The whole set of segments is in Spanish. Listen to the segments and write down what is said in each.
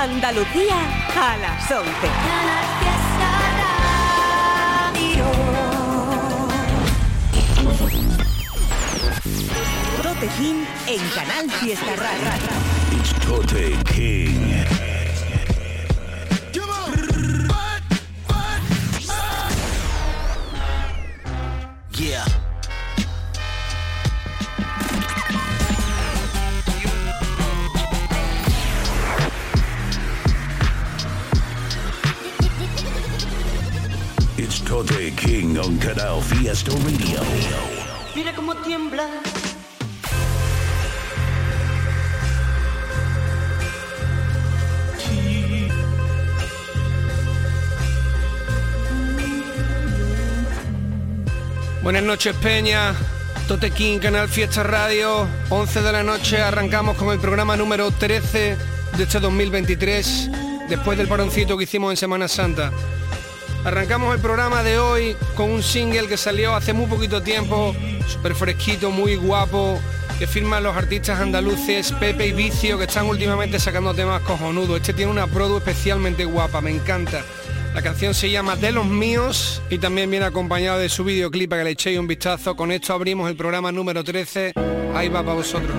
Andalucía a las 11. Tote en Canal Fiesta Radio. It's Tote King. On Canal Fiesta Radio. Mira cómo tiembla. Buenas noches Peña, Tote King, Canal Fiesta Radio, 11 de la noche arrancamos con el programa número 13 de este 2023, después del paroncito que hicimos en Semana Santa. Arrancamos el programa de hoy con un single que salió hace muy poquito tiempo, súper fresquito, muy guapo, que firman los artistas andaluces Pepe y Vicio, que están últimamente sacando temas cojonudos. Este tiene una produ especialmente guapa, me encanta. La canción se llama De los míos y también viene acompañado de su videoclip para que le echéis un vistazo. Con esto abrimos el programa número 13. Ahí va para vosotros.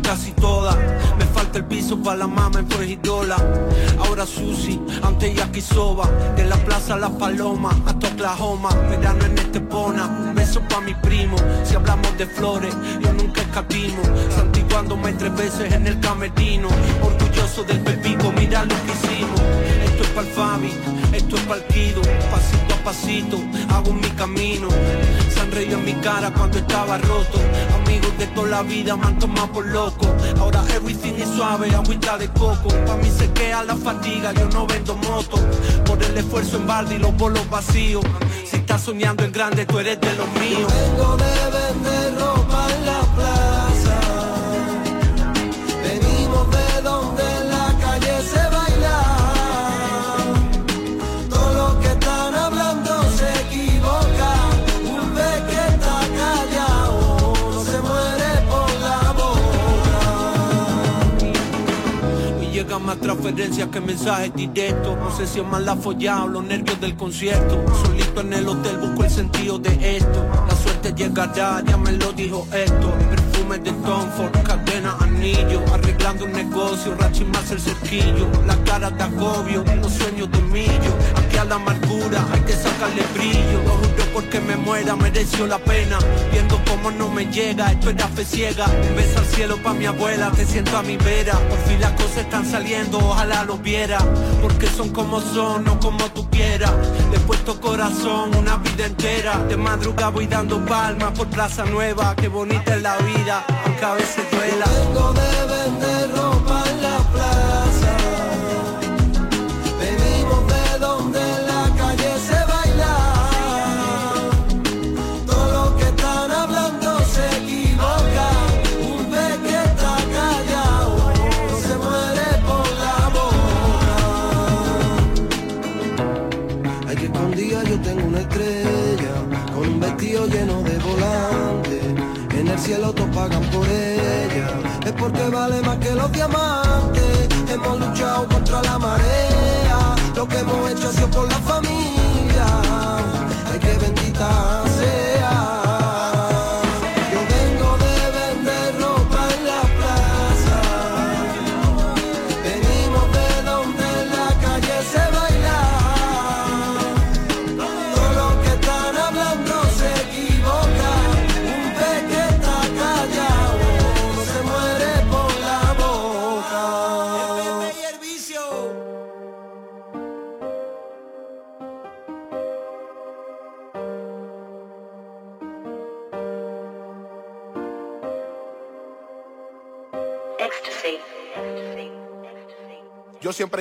Casi todas. Me falta el piso para la mama en Fregidola. Ahora Susi, antes Yakisoba. De la plaza La Paloma hasta Oklahoma. Verano en Estepona, beso pa' mi primo. Si hablamos de flores, yo nunca escatimo. Santiguándome tres veces en el camerino. Orgulloso del pepico, mira lo que hicimos. Esto es pa'l Fabi, esto es pa'l Kido. Pasito a pasito, hago mi camino. Se han en mi cara cuando estaba roto. Amigos de toda la vida me han tomado por loco. Ahora everything es suave, agüita de coco. Pa' mí se queda la fatiga, yo no vendo moto. Por el esfuerzo en balde y los bolos vacíos. Si estás soñando en grande, tú eres de los míos. Vengo de vender ropa más transferencias que mensajes directos. No sé si es más la follada o los nervios del concierto. Solito en el hotel busco el sentido de esto. La suerte llegará, ya me lo dijo esto. Perfumes de Tom Ford, cadena, anillo. Arreglando un negocio, rachi más el cerquillo. La cara de agobio, los sueños de millo. A la amargura hay que sacarle brillo. Lo juro porque me muera, mereció la pena. Viendo cómo no me llega, esto era fe ciega. Un beso al cielo pa' mi abuela, te siento a mi vera. Por fin las cosas están saliendo, ojalá lo viera. Porque son como son, no como tú quieras. Le he puesto corazón una vida entera. De madrugada voy dando palmas por Plaza Nueva. Qué bonita es la vida, aunque a veces duela.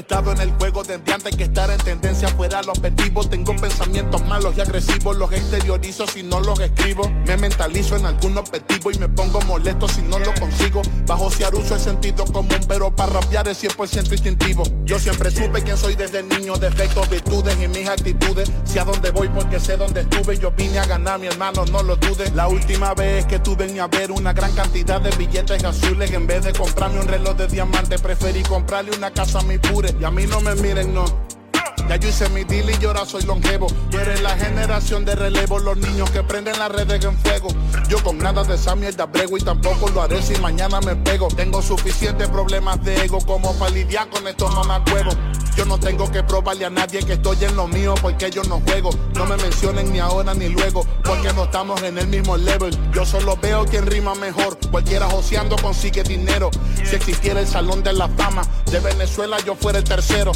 Estado en el juego desde antes que estar en tendencia fuera los objetivos. Pensamientos malos y agresivos, los exteriorizo si no los escribo. Me mentalizo en algún objetivo y me pongo molesto si no lo consigo. Bajo si uso el sentido común, pero para rapear es 100% instintivo. Yo siempre supe quién soy desde niño, defectos, virtudes y mis actitudes. Sé a dónde voy porque sé dónde estuve. Yo vine a ganar, mi hermano, no lo dudes. La última vez que tuve ni a ver una gran cantidad de billetes azules. En vez de comprarme un reloj de diamante, preferí comprarle una casa a mi pure. Y a mí no me miren, no. Ya yo hice mi deal y yo ahora soy longevo. Tú eres la generación de relevo, los niños que prenden las redes en fuego. Yo con nada de esa mierda brego y tampoco lo haré si mañana me pego. Tengo suficientes problemas de ego como para lidiar con estos mamacuevos. Yo no tengo que probarle a nadie que estoy en lo mío porque yo no juego. No me mencionen ni ahora ni luego porque no estamos en el mismo level. Yo solo veo quien rima mejor. Cualquiera joseando consigue dinero. Si existiera el salón de la fama de Venezuela, yo fuera el tercero.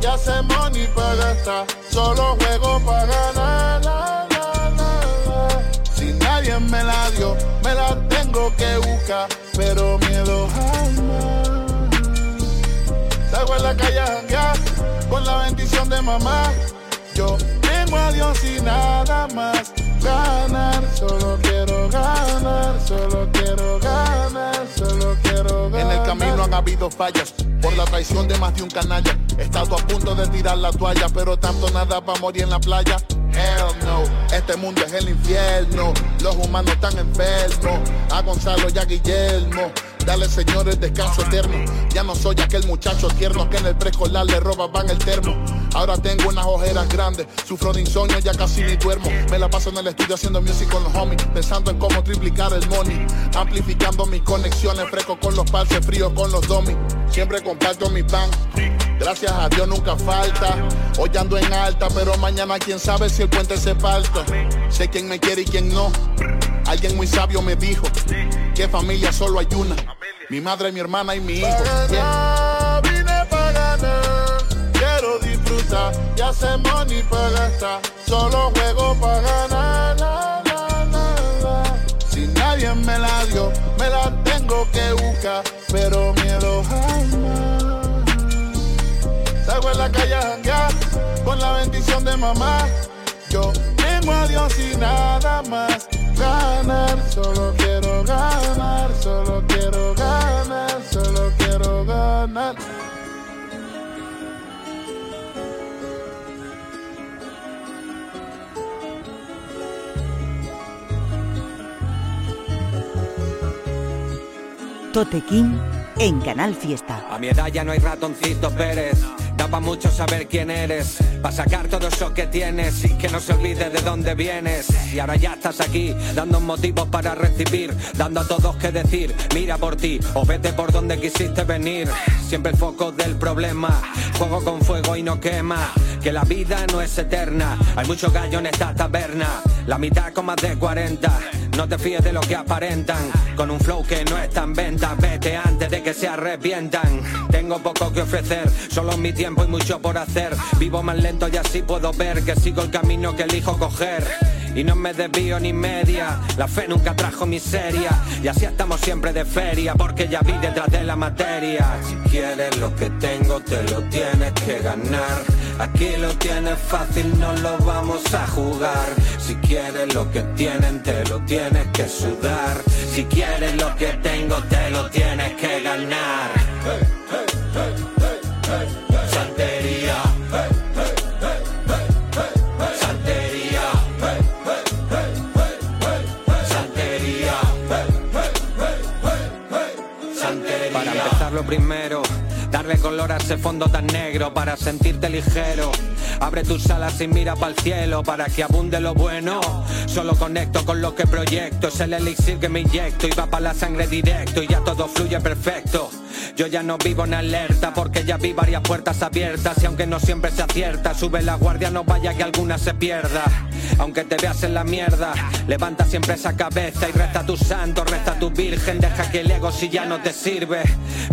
Y hace money para gastar. Solo juego para ganar. Si nadie me la dio, me la tengo que buscar, pero miedo jamás. Salgo en la calle a con la bendición de mamá. Yo tengo a Dios y nada más. Ganar, solo quiero ganar, solo quiero ganar, solo quiero ganar. En el camino han habido fallas por la traición de más de un canalla. He estado a punto de tirar la toalla, pero tanto nada para morir en la playa. Hell no, este mundo es el infierno. Los humanos están enfermos. A Gonzalo y a Guillermo. Dale señores descanso eterno. Ya no soy aquel muchacho tierno que en el preescolar le robaban el termo. Ahora tengo unas ojeras grandes, sufro de insomnio, ya casi ni duermo. Me la paso en el estudio haciendo music con los homies, pensando en cómo triplicar el money. Amplificando mis conexiones, fresco con los parches, frío con los domis. Siempre comparto mi pan. Gracias a Dios nunca falta. Hoy ando en alta, pero mañana quién sabe si el puente se falta. Sé quién me quiere y quién no. Alguien muy sabio me dijo que familia solo hay una. Mi madre, mi hermana y mi hijo. vine para ganar. Quiero disfrutar y hacer money para gastar. Solo juego para ganar. Si nadie me la dio, me la tengo que buscar. Pero miedo jamás. Salgo en la calle a con la bendición de mamá. Yo tengo a Dios y nada más ganar, solo quiero ganar, solo quiero ganar, solo quiero ganar. Totequín en Canal Fiesta. A mi edad ya no hay ratoncito Pérez Da pa' mucho saber quién eres, pa' sacar todo eso que tienes y que no se olvide de dónde vienes. Y ahora ya estás aquí, dando motivos para recibir, dando a todos que decir, mira por ti o vete por donde quisiste venir. Siempre el foco del problema, fuego con fuego y no quema, que la vida no es eterna. Hay mucho gallo en esta taberna, la mitad con más de 40. No te fíes de lo que aparentan, con un flow que no está en venta, vete antes de que se arrepientan. Tengo poco que ofrecer, solo mi tiempo y mucho por hacer. Vivo más lento y así puedo ver que sigo el camino que elijo coger. Y no me desvío ni media, la fe nunca trajo miseria. Y así estamos siempre de feria, porque ya vi detrás de la materia. Si quieres lo que tengo, te lo tienes que ganar. Aquí lo tienes fácil, no lo vamos a jugar. Si quieres lo que tienen, te lo tienes que sudar. Si quieres lo que tengo, te lo tienes que ganar. Lo primero. Darle color a ese fondo tan negro para sentirte ligero. Abre tus alas y mira para el cielo para que abunde lo bueno. Solo conecto con lo que proyecto. Es el elixir que me inyecto y va para la sangre directo y ya todo fluye perfecto. Yo ya no vivo en alerta porque ya vi varias puertas abiertas y aunque no siempre se acierta, sube la guardia, no vaya que alguna se pierda. Aunque te veas en la mierda, levanta siempre esa cabeza y reza a tu santo, reza a tu virgen, deja que el ego si ya no te sirve.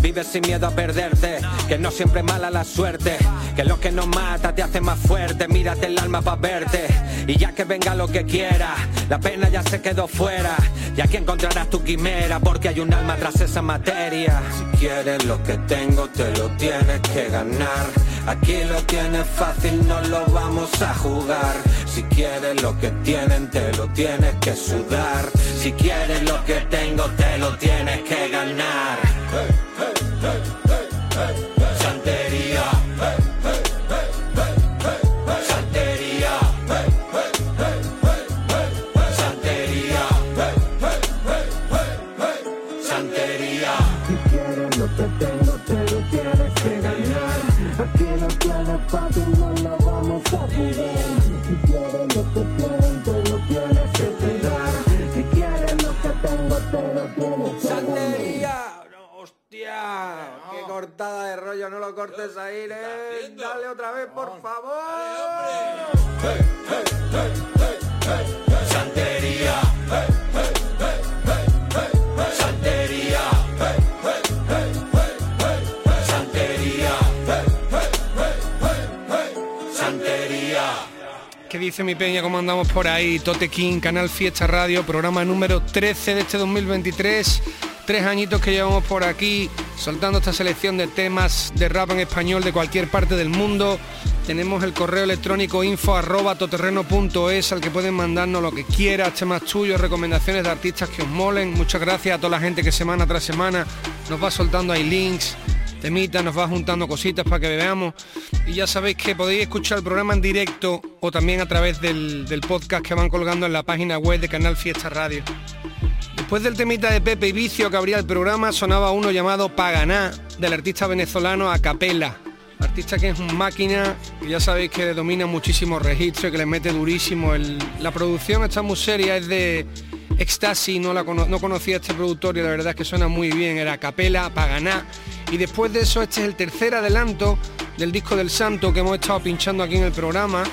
Vive sin miedo a perderte, que no siempre mala la suerte, que lo que no mata te hace más fuerte, mírate el alma para verte y ya que venga lo que quiera, la pena ya se quedó fuera y aquí encontrarás tu quimera porque hay un alma tras esa materia. Si quieres lo que tengo te lo tienes que ganar. Aquí lo tienes fácil, no lo vamos a jugar. Si quieres lo que tienen te lo tienes que sudar. Si quieres lo que tengo te lo tienes que ganar. Fácil, no vamos a. Si quieres lo que tienen, te lo tienes que cuidar. Si quieres lo que tengo, te lo tienes que Santería. Hostia, qué cortada de rollo, no lo cortes ahí, eh. Dale otra vez, por favor. Santería. ¿Qué dice mi peña? ¿Cómo andamos por ahí? Tote King, Canal Fiesta Radio, programa número 13 de este 2023. Tres añitos que llevamos por aquí soltando esta selección de temas de rap en español de cualquier parte del mundo. Tenemos el correo electrónico info arroba al que pueden mandarnos lo que quieras, temas tuyos, recomendaciones de artistas que os molen. Muchas gracias a toda la gente que semana tras semana nos va soltando ahí links, temitas, nos va juntando cositas para que veamos. Y ya sabéis que podéis escuchar el programa en directo o también a través del, podcast que van colgando en la página web de Canal Fiesta Radio. Después del temita de Pepe y Vicio que abría el programa, sonaba uno llamado Paganá, del artista venezolano Acapela. Artista que es un máquina, y ya sabéis que domina muchísimos registros y que le mete durísimo. El- la producción está muy seria, es de Ecstasy, no, la no conocía a este productor y la verdad es que suena muy bien, era Acapela, Paganá. Y después de eso, este es el tercer adelanto del disco del Santo que hemos estado pinchando aquí en el programa.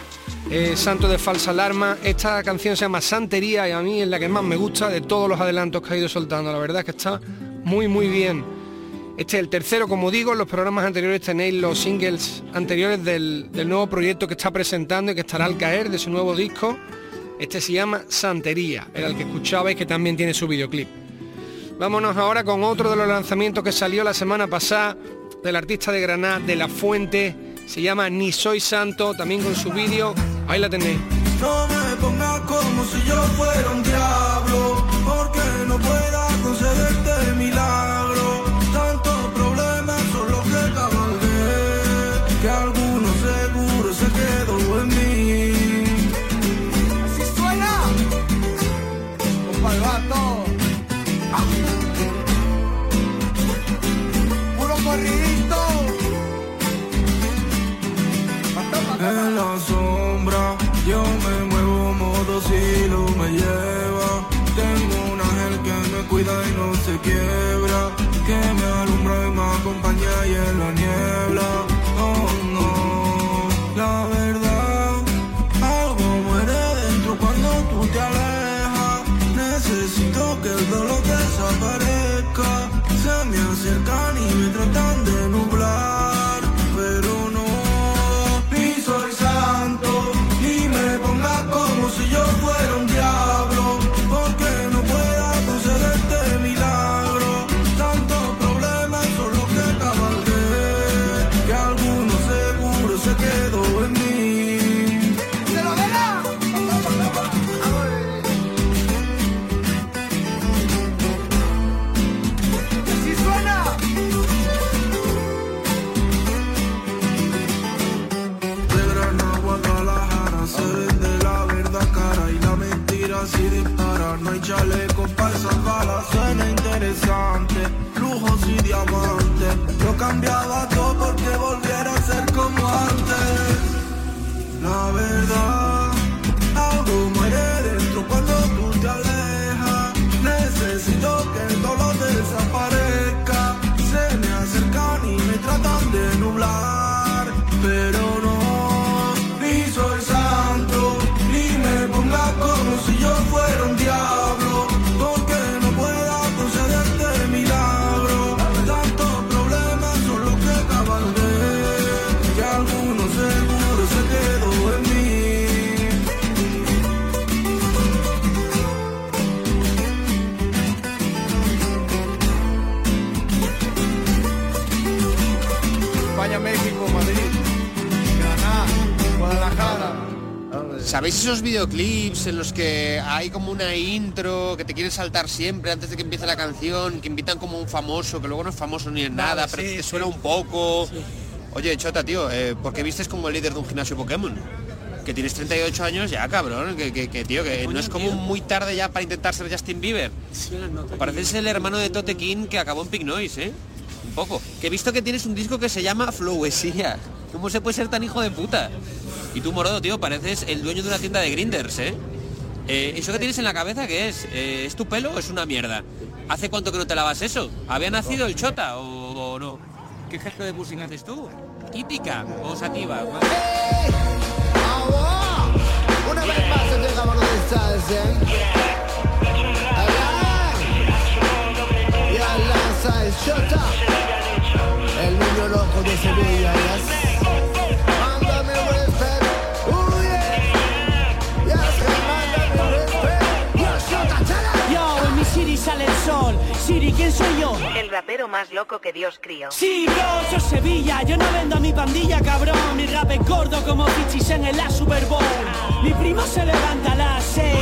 eh, Santo de Falsa Alarma. Esta canción se llama Santería y a mí es la que más me gusta de todos los adelantos que ha ido soltando. La verdad es que está muy muy bien. Este es el tercero, como digo, en los programas anteriores tenéis los singles anteriores del, del nuevo proyecto que está presentando y que estará al caer de su nuevo disco. Este se llama Santería, era el que escuchabais que también tiene su videoclip. Vámonos ahora con otro de los lanzamientos que salió la semana pasada del artista de Granada, de La Fuente. Se llama Ni Soy Santo, también con su vídeo. Ahí la tenéis. No me pongas como si yo fuera un diablo, porque no pueda concederte milagro. Cuida y no se quiebra, que me alumbra y me acompaña y en la niebla. Oh no, la yo ¿Sabéis esos videoclips en los que hay como una intro que te quieren saltar siempre antes de que empiece la canción, que invitan como un famoso, que luego no es famoso ni en nada, pero sí, te sí. suena un poco? Oye, Chota, tío, eh, ¿por qué vistes como el líder de un gimnasio Pokémon? Que tienes 38 años ya, cabrón, que, que- que, tío, que no es como muy tarde ya para intentar ser Justin Bieber. Pareces el hermano de Tote King que acabó en Pink Noise, ¿eh? Un poco. Que he visto que tienes un disco que se llama Flowesía. ¿Cómo se puede ser tan hijo de puta? Y tú, Morodo, tío, pareces el dueño de una tienda de grinders, ¿eh? Eh, ¿Eso que tienes en la cabeza qué es? Eh, ¿Es tu pelo o es una mierda? ¿Hace cuánto que no te lavas eso? ¿Había nacido el chota o, no? ¿Qué gesto de pushing haces tú? ¿Típica o sativa? Una vez más se llegamos donde estás, ¿eh? Allá. Y a lanza es Chota. El niño loco de Sevilla, sale el sol. Siri, ¿quién soy yo? El rapero más loco que Dios crió. Sí, yo Sevilla, yo no vendo a mi pandilla, cabrón. Mi rap es gordo como Pichis en la Super Bowl. Mi primo se levanta a las seis.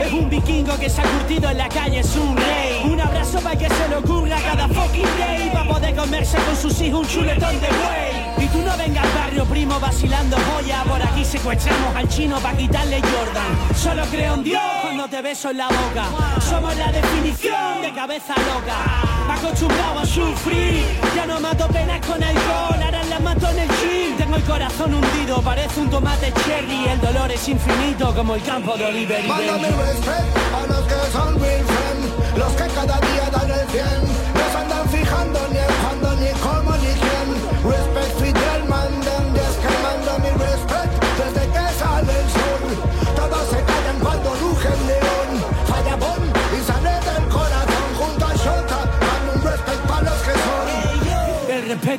Es un vikingo que se ha curtido en la calle, es un rey. Un abrazo para que se le ocurra cada fucking day. Para poder comerse con sus hijos un chuletón de buey. Y tú no vengas barrio, primo, vacilando joya. Por aquí secuestramos al chino para quitarle Jordan. Solo creo en Dios cuando te beso en la boca. Somos la definición de cabeza loca. Acostumbrado a sufrir. Ya no mato penas con alcohol, ahora las mato en el gym. Tengo el corazón hundido, parece un tomate cherry. El dolor es infinito como el campo de Oliver Mándame respeto a los que son real friend, los que cada día dan el 100.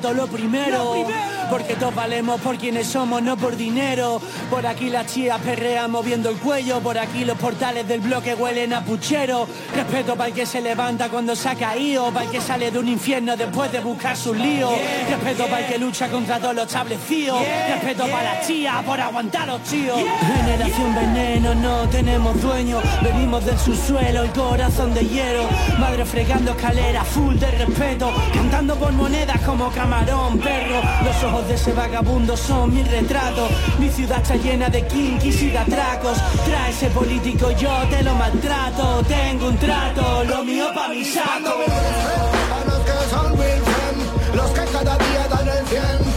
El respeto lo primero, porque todos valemos por quienes somos, no por dinero. Por aquí las chías perrean moviendo el cuello, por aquí los portales del bloque huelen a puchero. Respeto para el que se levanta cuando se ha caído, para el que sale de un infierno después de buscar sus líos. Respeto para el que lucha contra todos los establecidos. Respeto para las chías por aguantar los tíos. Generación veneno, no tenemos dueño. Venimos del subsuelo, el corazón de hielo. Madre fregando escaleras, full de respeto. Cantando por monedas como camarón, perro. Los ojos de ese vagabundo son mi retrato. Mi ciudad está llena de kinkis y de atracos. Trae ese político, yo te lo maltrato. Tengo un trato, lo mío pa' mi saco. A los que son real friend, los que cada día dan el 100.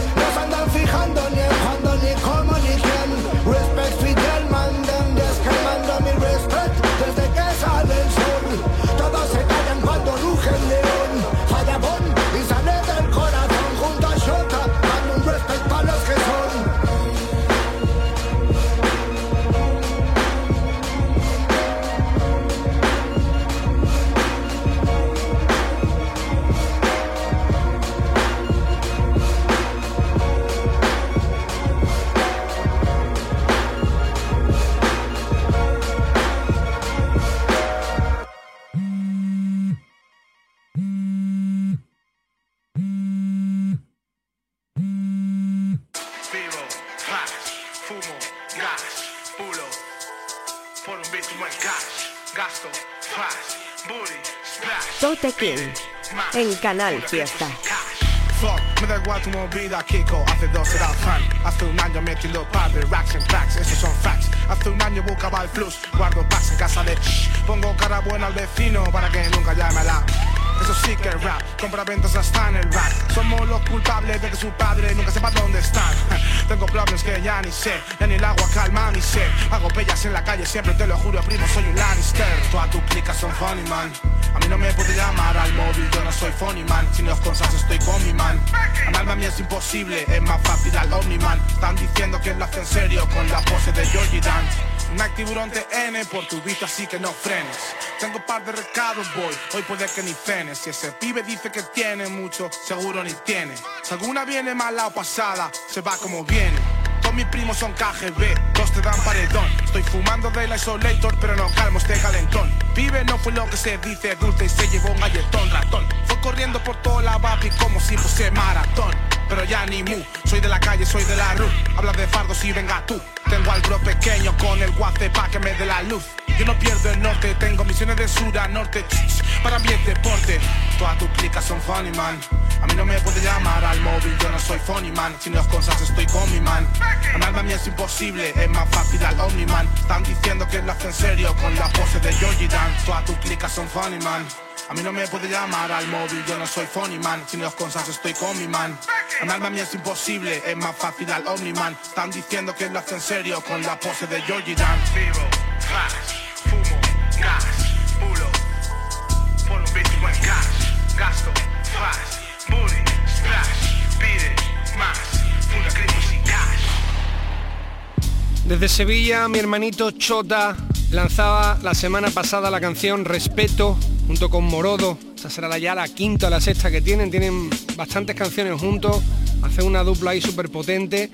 Flash, fumo, gas, pulo. Por un beat buen cash, gasto, flash, booty, splash. Tote King en Canal Fiesta. Fuck, me da igual tu movida, Kiko. Hace dos era fan. Hace un año metiendo par de racks en tracks, esos son facts. Hace un año buscaba el flux, guardo packs en casa de shh. Pongo cara buena al vecino para que nunca llame a la. Eso sí que rap, compra ventas hasta en el rap. Somos los culpables de que su padre nunca sepa dónde están. Tengo problemas que ya ni sé, ya ni el agua calma mi sed. Hago pellas en la calle, siempre te lo juro, primo, soy un Lannister. Todas tus clicas son funny, man. A mí no me puede llamar al móvil, yo no soy funny, man. Si no es estoy con mi man. A mí es imposible, es más fácil al Omniman. Están diciendo que lo hace en serio con la pose de Georgie Dance. Nike tiburón TN por tu vista, así que no frenes. Tengo par de recados, boy, hoy puede que ni cenes. Si ese pibe dice que tiene mucho, seguro ni tiene. Si alguna viene mala o pasada, se va como viene. Todos mis primos son KGB, dos te dan paredón. Estoy fumando de la isolator, pero no calmo este calentón. Pibe no fue lo que se dice, dulce y se llevó un galletón ratón. Corriendo por toda la vapi como si fuese maratón. Pero ya ni mu, soy de la calle, soy de la rue. Habla de fardos y venga tú. Tengo al bro pequeño con el guace pa' que me dé la luz. Yo no pierdo el norte, tengo misiones de sur a norte. Para mí es deporte. Todas tus clicas son funny, man. A mí no me puede llamar al móvil, yo no soy funny, man. Si no es cosas estoy con mi man. A mí es imposible, es más fácil al Omniman. Están diciendo que lo hace en serio con la pose de Georgie Dan. Todas tus clicas son funny, man. A mí no me puede llamar al móvil, yo no soy funny man. Si no cosas estoy con mi man. A mí es imposible, es más fácil al Omniman. Están diciendo que lo hace en serio con la pose de Georgie Dan. Vivo, flash, fumo, gas, pulo. Por un beat buen cash, gasto, flash, booty, splash, pide más, una cripto sin cash. Desde Sevilla, mi hermanito Chota lanzaba la semana pasada la canción Respeto junto con Morodo. Esa será ya la quinta o la sexta que tienen. Tienen bastantes canciones juntos. Hacen una dupla ahí súper potente.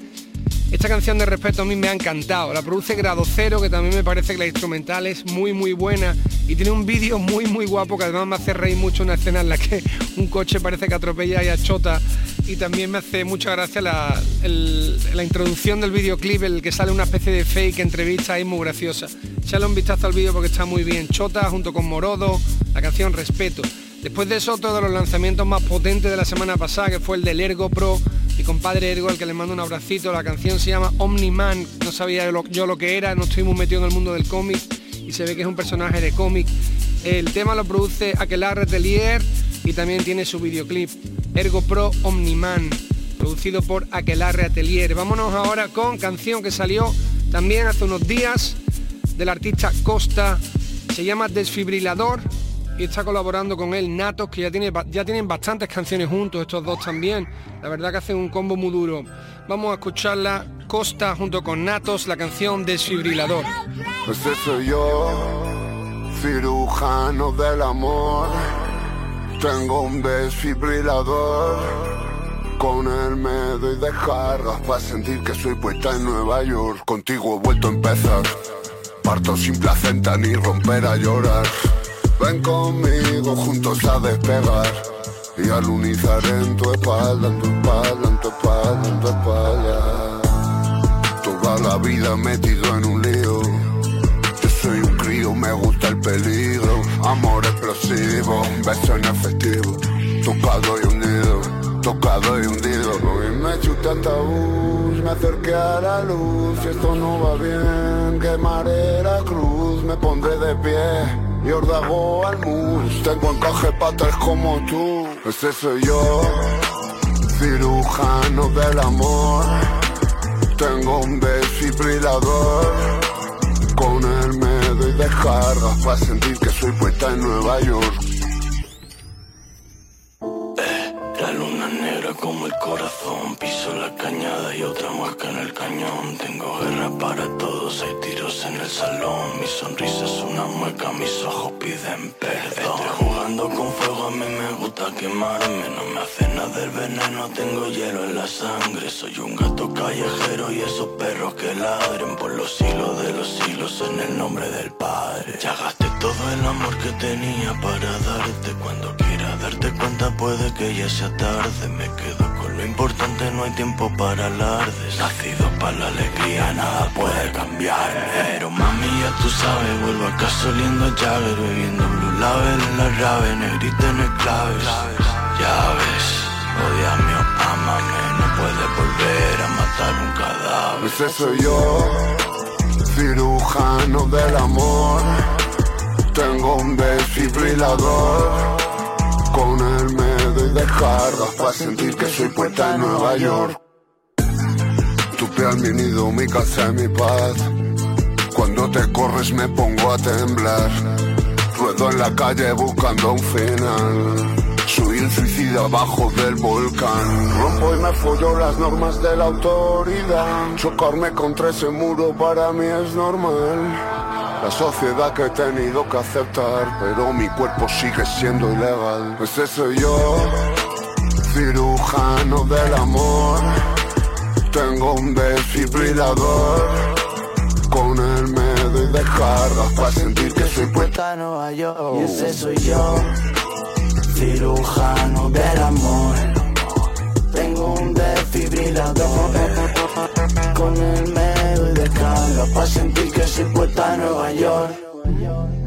Esta canción de respeto a mí me ha encantado. La produce Grado Cero, que también me parece que la instrumental es muy muy buena. Y tiene un vídeo muy muy guapo que además me hace reír mucho una escena en la que un coche parece que atropella y achota. Y también me hace mucha gracia la, introducción del videoclip, el que sale una especie de fake entrevista ahí muy graciosa. Echale un vistazo al vídeo porque está muy bien. Chota junto con Morodo, la canción Respeto. Después de eso, otro de los lanzamientos más potentes de la semana pasada, que fue el del Ergo Pro, mi compadre Ergo, al que le mando un abracito. La canción se llama Omni-Man, no sabía yo lo que era, no estoy muy metido en el mundo del cómic y se ve que es un personaje de cómic. El tema lo produce Aquelarre Telier y también tiene su videoclip, Ergo Pro Omni-Man, producido por Aquelarre Atelier. Vámonos ahora con canción que salió también hace unos días del artista Costa, se llama Desfibrilador y está colaborando con él Natos, que ya, tiene, ya tienen bastantes canciones juntos, estos dos también. La verdad que hacen un combo muy duro. Vamos a escucharla Costa junto con Natos, la canción Desfibrilador. Este soy yo, cirujano del amor. Tengo un desfibrilador. Con él me doy descargas para sentir que soy puesta en Nueva York. Contigo he vuelto a empezar. Parto sin placenta ni romper a llorar. Ven conmigo juntos a despegar y alunizar en tu espalda, en tu espalda, en tu espalda, en tu espalda. Toda la vida metido en un lío. Yo soy un crío, me gusta el peligro. Amor explosivo, beso inefectivo. Tocado y hundido, tocado y hundido. Hoy me chuté tabús, me acerqué a la luz. Si esto no va bien, quemaré la cruz, me pondré de pie y ordago al mus. Tengo encaje patas como tú. Ese soy yo, cirujano del amor. Tengo un desfibrilador. Con él me doy descargas para sentir que soy puesta en Nueva York. Eh, la luna negra como el corazón, piso la cañada y otra muesca en el cañón. Tengo guerra para todos, hay tiros en el salón. Mi sonrisa es una mueca, mis ojos piden perdón. Estoy jugando con fuego, No me hace nada el veneno, tengo hielo en la sangre. Soy un gato callejero y esos perros que ladren por los hilos de los hilos en el nombre del Padre. Ya gasté todo el amor que tenía para darte. Cuando quiera darte cuenta, puede que ya sea tarde. Me quedo con lo importante, no hay tiempo para alardes. Nacido para la alegría, nada puede cambiar. Pero mami, ya tú sabes, vuelvo a casa oliendo bebiendo Label en la rave, negrita en el claves. Ya ves, odiame o amame, no puedes volver a matar un cadáver. Ese soy yo, cirujano del amor. Tengo un desfibrilador. Con él me doy descargas para sentir que soy puesta en Nueva York. Tu piel, mi nido, mi casa mi paz. Cuando te corres me pongo a temblar. Ruedo en la calle buscando un final. Soy el suicida abajo del volcán. Rompo y me follo las normas de la autoridad. Chocarme contra ese muro para mí es normal. La sociedad que he tenido que aceptar, pero mi cuerpo sigue siendo ilegal. Ese soy yo, cirujano del amor. Tengo un desfibrilador. Con él me doy descargas para sentir que soy puesta Nueva York. Y ese soy yo, cirujano del amor. Tengo un desfibrilador. Con él me doy descargas solo para sentir que soy puesta Nueva York.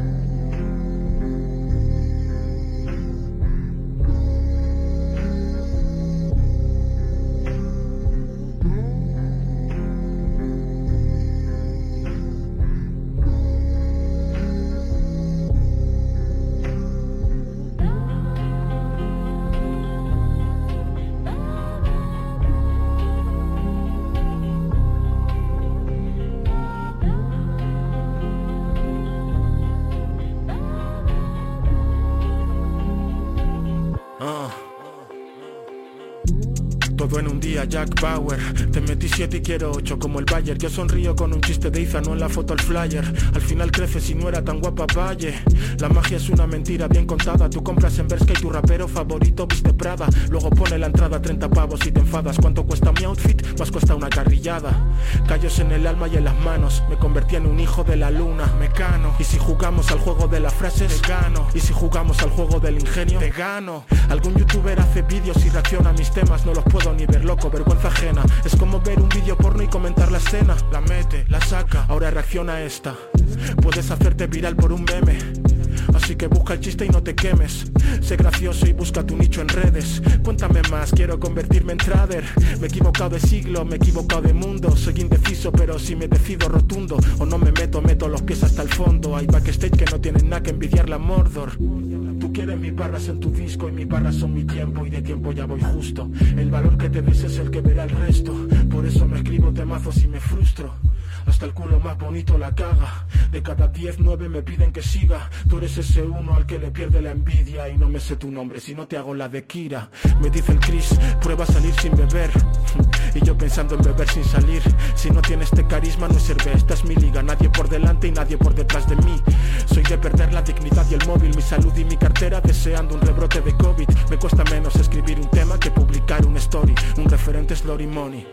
Jack Bauer. Te metí siete y quiero ocho como el Bayer. Yo sonrío con un chiste de Iza, no en la foto al flyer. Al final creces y no era tan guapa Valle La magia es una mentira bien contada. Tú compras en Berska y tu rapero favorito viste Prada. Luego pone la entrada 30 pavos y te enfadas. ¿Cuánto cuesta mi outfit? Más cuesta una carrillada. Callos en el alma y en las manos. Me convertí en un hijo de la luna Mecano. Y si jugamos al juego de las frases Te gano. Y si jugamos al juego del ingenio Te gano. Algún youtuber hace vídeos y reacciona a mis temas. No los puedo ni ver loco vergüenza ajena. Es como ver un vídeo porno y comentar la escena. La mete, la saca, ahora reacciona esta. Puedes hacerte viral por un meme. Así que busca el chiste y no te quemes. Sé gracioso y busca tu nicho en redes. Cuéntame más, quiero convertirme en trader. Me he equivocado de siglo, me he equivocado de mundo. Soy indeciso pero si me decido rotundo. O no me meto, meto los pies hasta el fondo. Hay backstage que no tienen nada que envidiar la Mordor quieres mis barras en tu disco y mis barras son mi tiempo y de tiempo ya voy justo. El valor que te des es el que verá el resto. Por eso me escribo temazos y me frustro. Hasta el culo más bonito la caga. De cada 10, 9 me piden que siga. Tú eres ese uno al que le pierde la envidia. Y no me sé tu nombre si no te hago la de Kira. Me dice el Chris, prueba a salir sin beber. Y yo pensando en beber sin salir. Si no tienes este carisma, no sirve. Esta es mi liga. Nadie por delante y nadie por detrás de mí. Soy de perder la dignidad y el móvil, mi salud y mi cartera. Deseando un rebrote de COVID. Me cuesta menos escribir un tema que publicar un story. Un referente es Lori Money.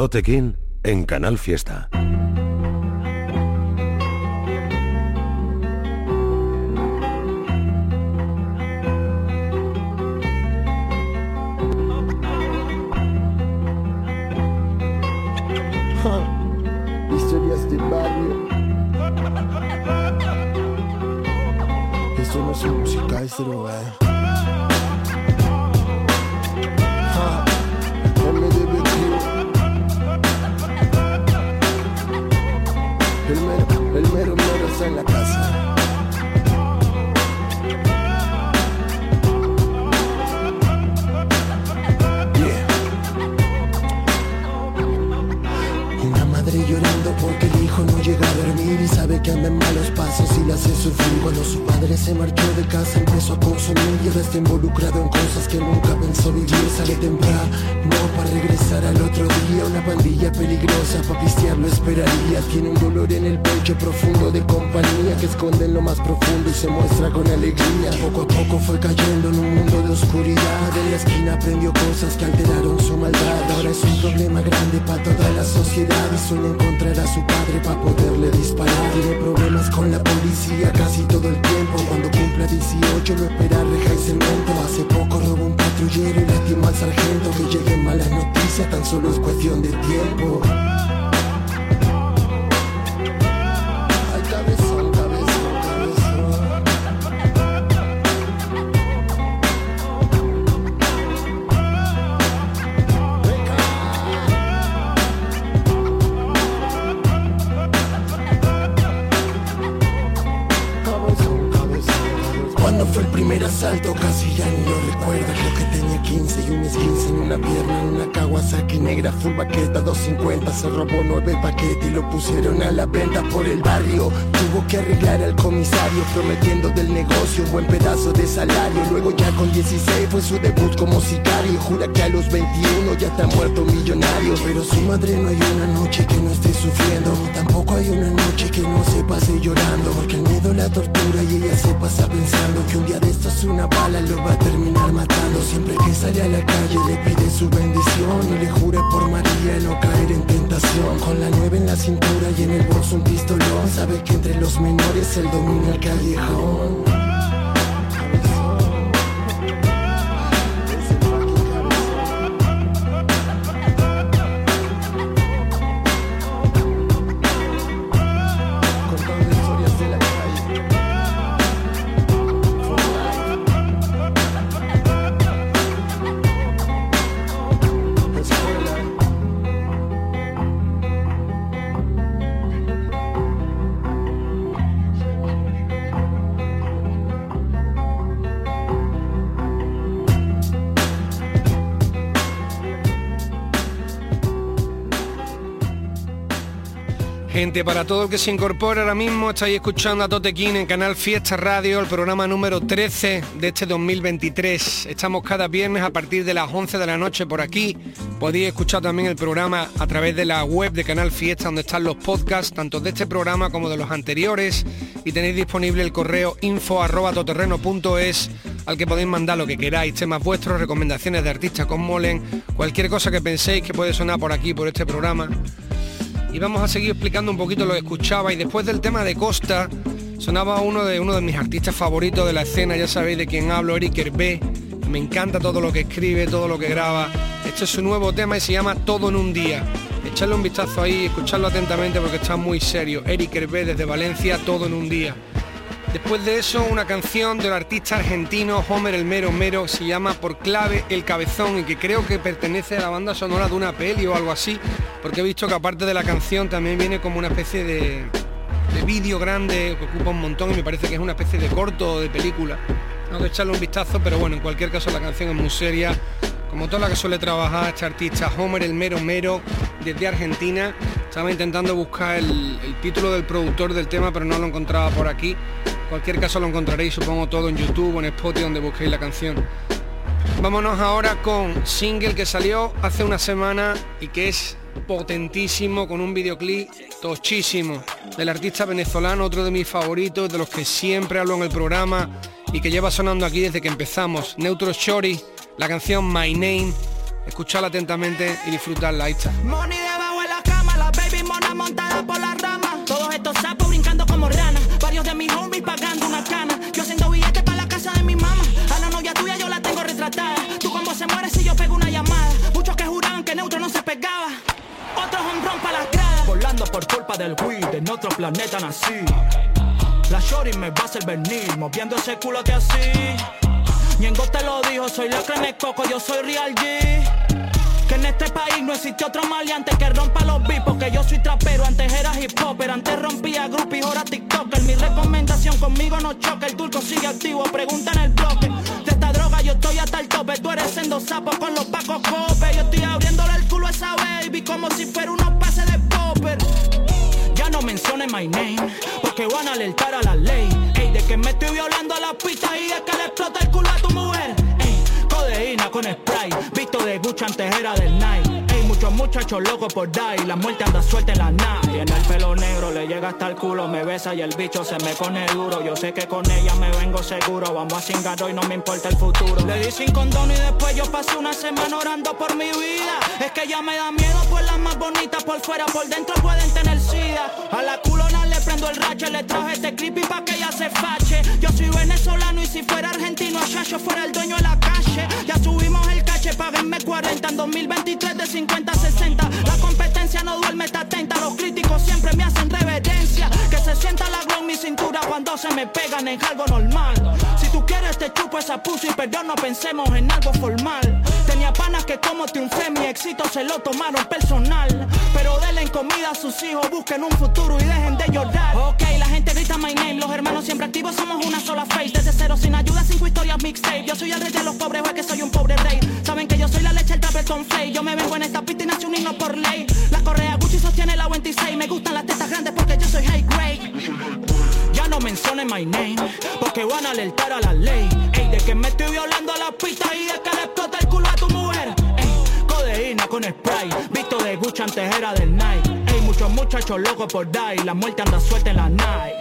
Totequín en Canal Fiesta. Historias de barrio. Esto no es música, es droga. Hace sufrir. Cuando su padre se marchó de casa empezó a consumir y ahora está involucrado en cosas que nunca pensó vivir. Sale temprano, no para regresar al otro día. Una pandilla peligrosa, pa' pistear lo esperaría. Tiene un dolor en el pecho profundo de compañía que esconde en lo más profundo y se muestra con alegría. Poco a poco fue cayendo en un mundo de oscuridad. En la esquina aprendió cosas que alteraron su maldad. Ahora es un problema grande para toda la sociedad y suele encontrar a su padre para poderle disparar. Tiene problemas con la policía casi todo el tiempo. Cuando cumpla 18 lo espera reja y cemento. Hace poco robó un patrullero y lastimó al sargento. Que lleguen malas noticias, tan solo es cuestión de tiempo. Pusieron a la venta por el barrio. Tuvo que arreglar al comisario prometiendo del negocio un buen pedazo de salario. Luego ya con 16 fue su debut como sicario. Jura que a los 21 ya está muerto millonario. Pero su madre no hay una noche que no esté sufriendo. Tampoco hay una noche que no se pase llorando. Porque el miedo la tortura y ella se pasa pensando que un día de estos una bala lo va a terminar matando. Siempre que sale a la calle le pide su bendición Y le jure por María no caer en tentación Con la nueve en la cintura y en el bolso un pistolón. Sabe que entre los menores el domina el callejón Gente, para todo el que se incorpora ahora mismo, estáis escuchando a Totequín en Canal Fiesta Radio, el programa número 13 de este 2023. Estamos cada viernes a partir de las 11 de la noche por aquí. Podéis escuchar también el programa a través de la web de Canal Fiesta, donde están los podcasts, tanto de este programa como de los anteriores. Y tenéis disponible el correo info al que podéis mandar lo que queráis, temas vuestros, recomendaciones de artistas con Molen, cualquier cosa que penséis que puede sonar por aquí, por este programa y vamos a seguir explicando un poquito lo que escuchaba y después del tema de Costa sonaba uno de uno de mis artistas favoritos de la escena, ya sabéis de quién hablo, Eric Hervé. Me encanta todo lo que escribe, todo lo que graba. Este es su nuevo tema y se llama Todo en un día. Echarle un vistazo ahí, escucharlo atentamente porque está muy serio. Eric Hervé desde Valencia, Todo en un día. Después de eso, una canción del artista argentino Homer el Mero Mero se llama Por clave el cabezón y que creo que pertenece a la banda sonora de una peli o algo así, porque he visto que aparte de la canción también viene como una especie de, vídeo grande que ocupa un montón y me parece que es una especie de corto o de película. Tengo que echarle un vistazo, pero bueno, en cualquier caso la canción es muy seria, como toda la que suele trabajar este artista Homer el Mero Mero desde Argentina. Estaba intentando buscar el título del productor del tema, pero no lo encontraba por aquí cualquier caso lo encontraréis supongo todo en YouTube o en Spotify donde busquéis la canción. Vámonos ahora con single que salió hace una semana y que es potentísimo con un videoclip tochísimo del artista venezolano, otro de mis favoritos, de los que siempre hablo en el programa y que lleva sonando aquí desde que empezamos. Neutro Shorty, la canción My Name. Escucharla atentamente y disfrutarla. Ahí está. Por culpa del weed, en otro planeta nací. La shorty me va a hacer venir, moviendo ese culo que así. Ñengo te lo dijo, soy la creme coco, yo soy Real G. Que en este país no existe otro maleante que rompa los beats Porque yo soy trapero, antes era hip hopper Antes rompía y ahora tiktoker Mi recomendación conmigo no choca El turco sigue activo, pregunta en el bloque De esta droga yo estoy hasta el tope Tú eres siendo sapo con los pacos cope Yo estoy abriéndole el culo a esa baby Como si fuera unos pases de Ya no menciones my name Porque van a alertar a la ley Ey, de que me estoy violando a la pista Y es que le explota el culo a tu mujer con spray. Visto de Gucci antes era del night. Muchachos locos por die. La muerte anda suelta en la nave. Tiene el pelo negro, le llega hasta el culo. Me besa y el bicho se me pone duro. Yo sé que con ella me vengo seguro. Vamos a cingar hoy, no me importa el futuro. Le di sin condón y después yo pasé una semana orando por mi vida. Es que ya me da miedo por las más bonitas por fuera. Por dentro pueden tener sida. A la culona prendo el rache. Le traje este creepy pa' que ella se fache. Yo soy venezolano y si fuera argentino, yo fuera el dueño de la calle. Ya subimos el cache, paguenme 40 en 2023 de 50 a 60. La competencia no duerme, está atenta. Los críticos siempre me hacen reverencia. Que se sienta la glow en mi cintura cuando se me pegan en algo normal. Si tú quieres te chupo esa pussy, pero no pensemos en algo formal. Tenía panas que como triunfé, mi éxito se lo tomaron personal. Pero denle en comida a sus hijos, busquen un futuro y dejen de llorar. Ok, la gente grita my name, los hermanos siempre activos somos una sola face. Desde cero, sin ayuda, cinco historias mixtape. Yo soy el rey de los pobres, o que soy un pobre rey. Saben que yo soy la leche, el trapper con flay. Yo me vengo en esta pista y nací un himno por ley. La correa Gucci sostiene la 26. Me gustan las tetas grandes porque yo soy high grade. Ya no mencionen my name, porque van a alertar a la ley. Ey, de que me estoy violando a la pista y de que le explota el culo a tu mujer. Ey, codeína con spray, visto de Gucci antes era del night. Muchos muchachos locos por die, la muerte anda suelta en la night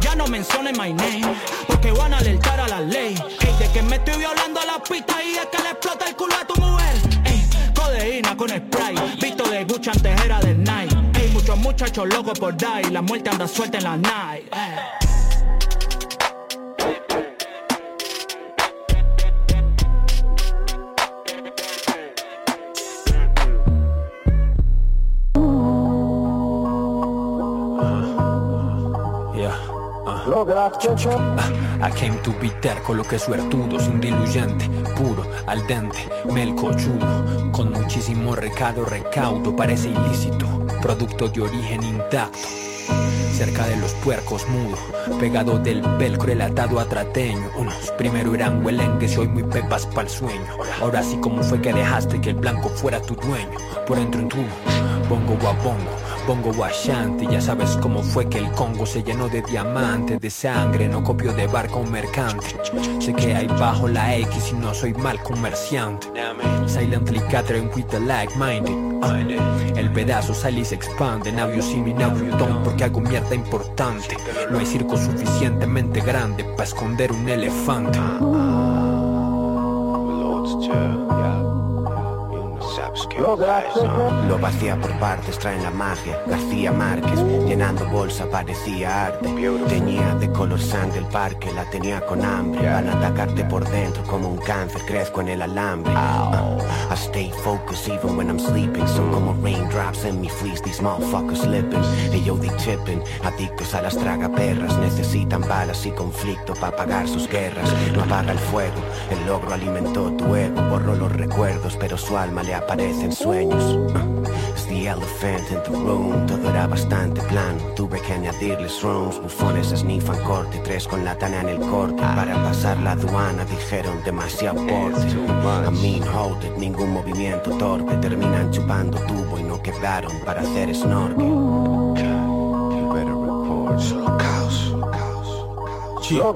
ya no menciones my name, porque van a alertar a la ley. Ey, de que me estoy violando a la pista y es que le explota el culo a tu mujer. Codeína con spray, visto de Gucci antes era del night. Ey, muchos muchachos locos por die, la muerte anda suelta en la night. Ey. I came to be con lo que es suertudo, sin diluyente, puro, al dente, melcochudo, con muchísimo recado, recaudo, parece ilícito, producto de origen intacto. Cerca de los puercos mudo, pegado del velcro el atado a trateño. Unos primero eran huelengues y hoy muy pepas pa'l sueño. Ahora sí como fue que dejaste que el blanco fuera tu dueño. Por dentro en tubo, bongo guabongo Pongo Washanti, ya sabes cómo fue que el Congo se llenó de diamantes, de sangre, no copio de barco mercante. Sé que hay bajo la X y no soy mal comerciante. Silently gathering with the like-minded. El pedazo sale y se expande, Now y mi now porque hago mierda importante. No hay circo suficientemente grande para esconder un elefante. Lo vacía por partes, traen la magia. García Márquez, llenando bolsa, parecía arte. Tenía de color sangre el parque, la tenía con hambre. Van a atacarte por dentro como un cáncer, crezco en el alambre. Uh, I stay focused even when I'm sleeping. Son como raindrops en mi fleece, these motherfuckers slipping. yo they tipping, adictos a las tragaperras. Necesitan balas y conflicto para pagar sus guerras. No apaga el fuego, el logro alimentó tu ego. Borró los recuerdos, pero su alma le aparece en sueños. Es the elephant in the room, todo era bastante plano. Tuve que añadirles rooms, bufones snifan corte, tres con la tana en el corte. Para pasar la aduana dijeron demasiado porte. A mean it, ningún movimiento torpe. Terminan chupando tubo y no quedaron para hacer snorkel. You better record. Caos.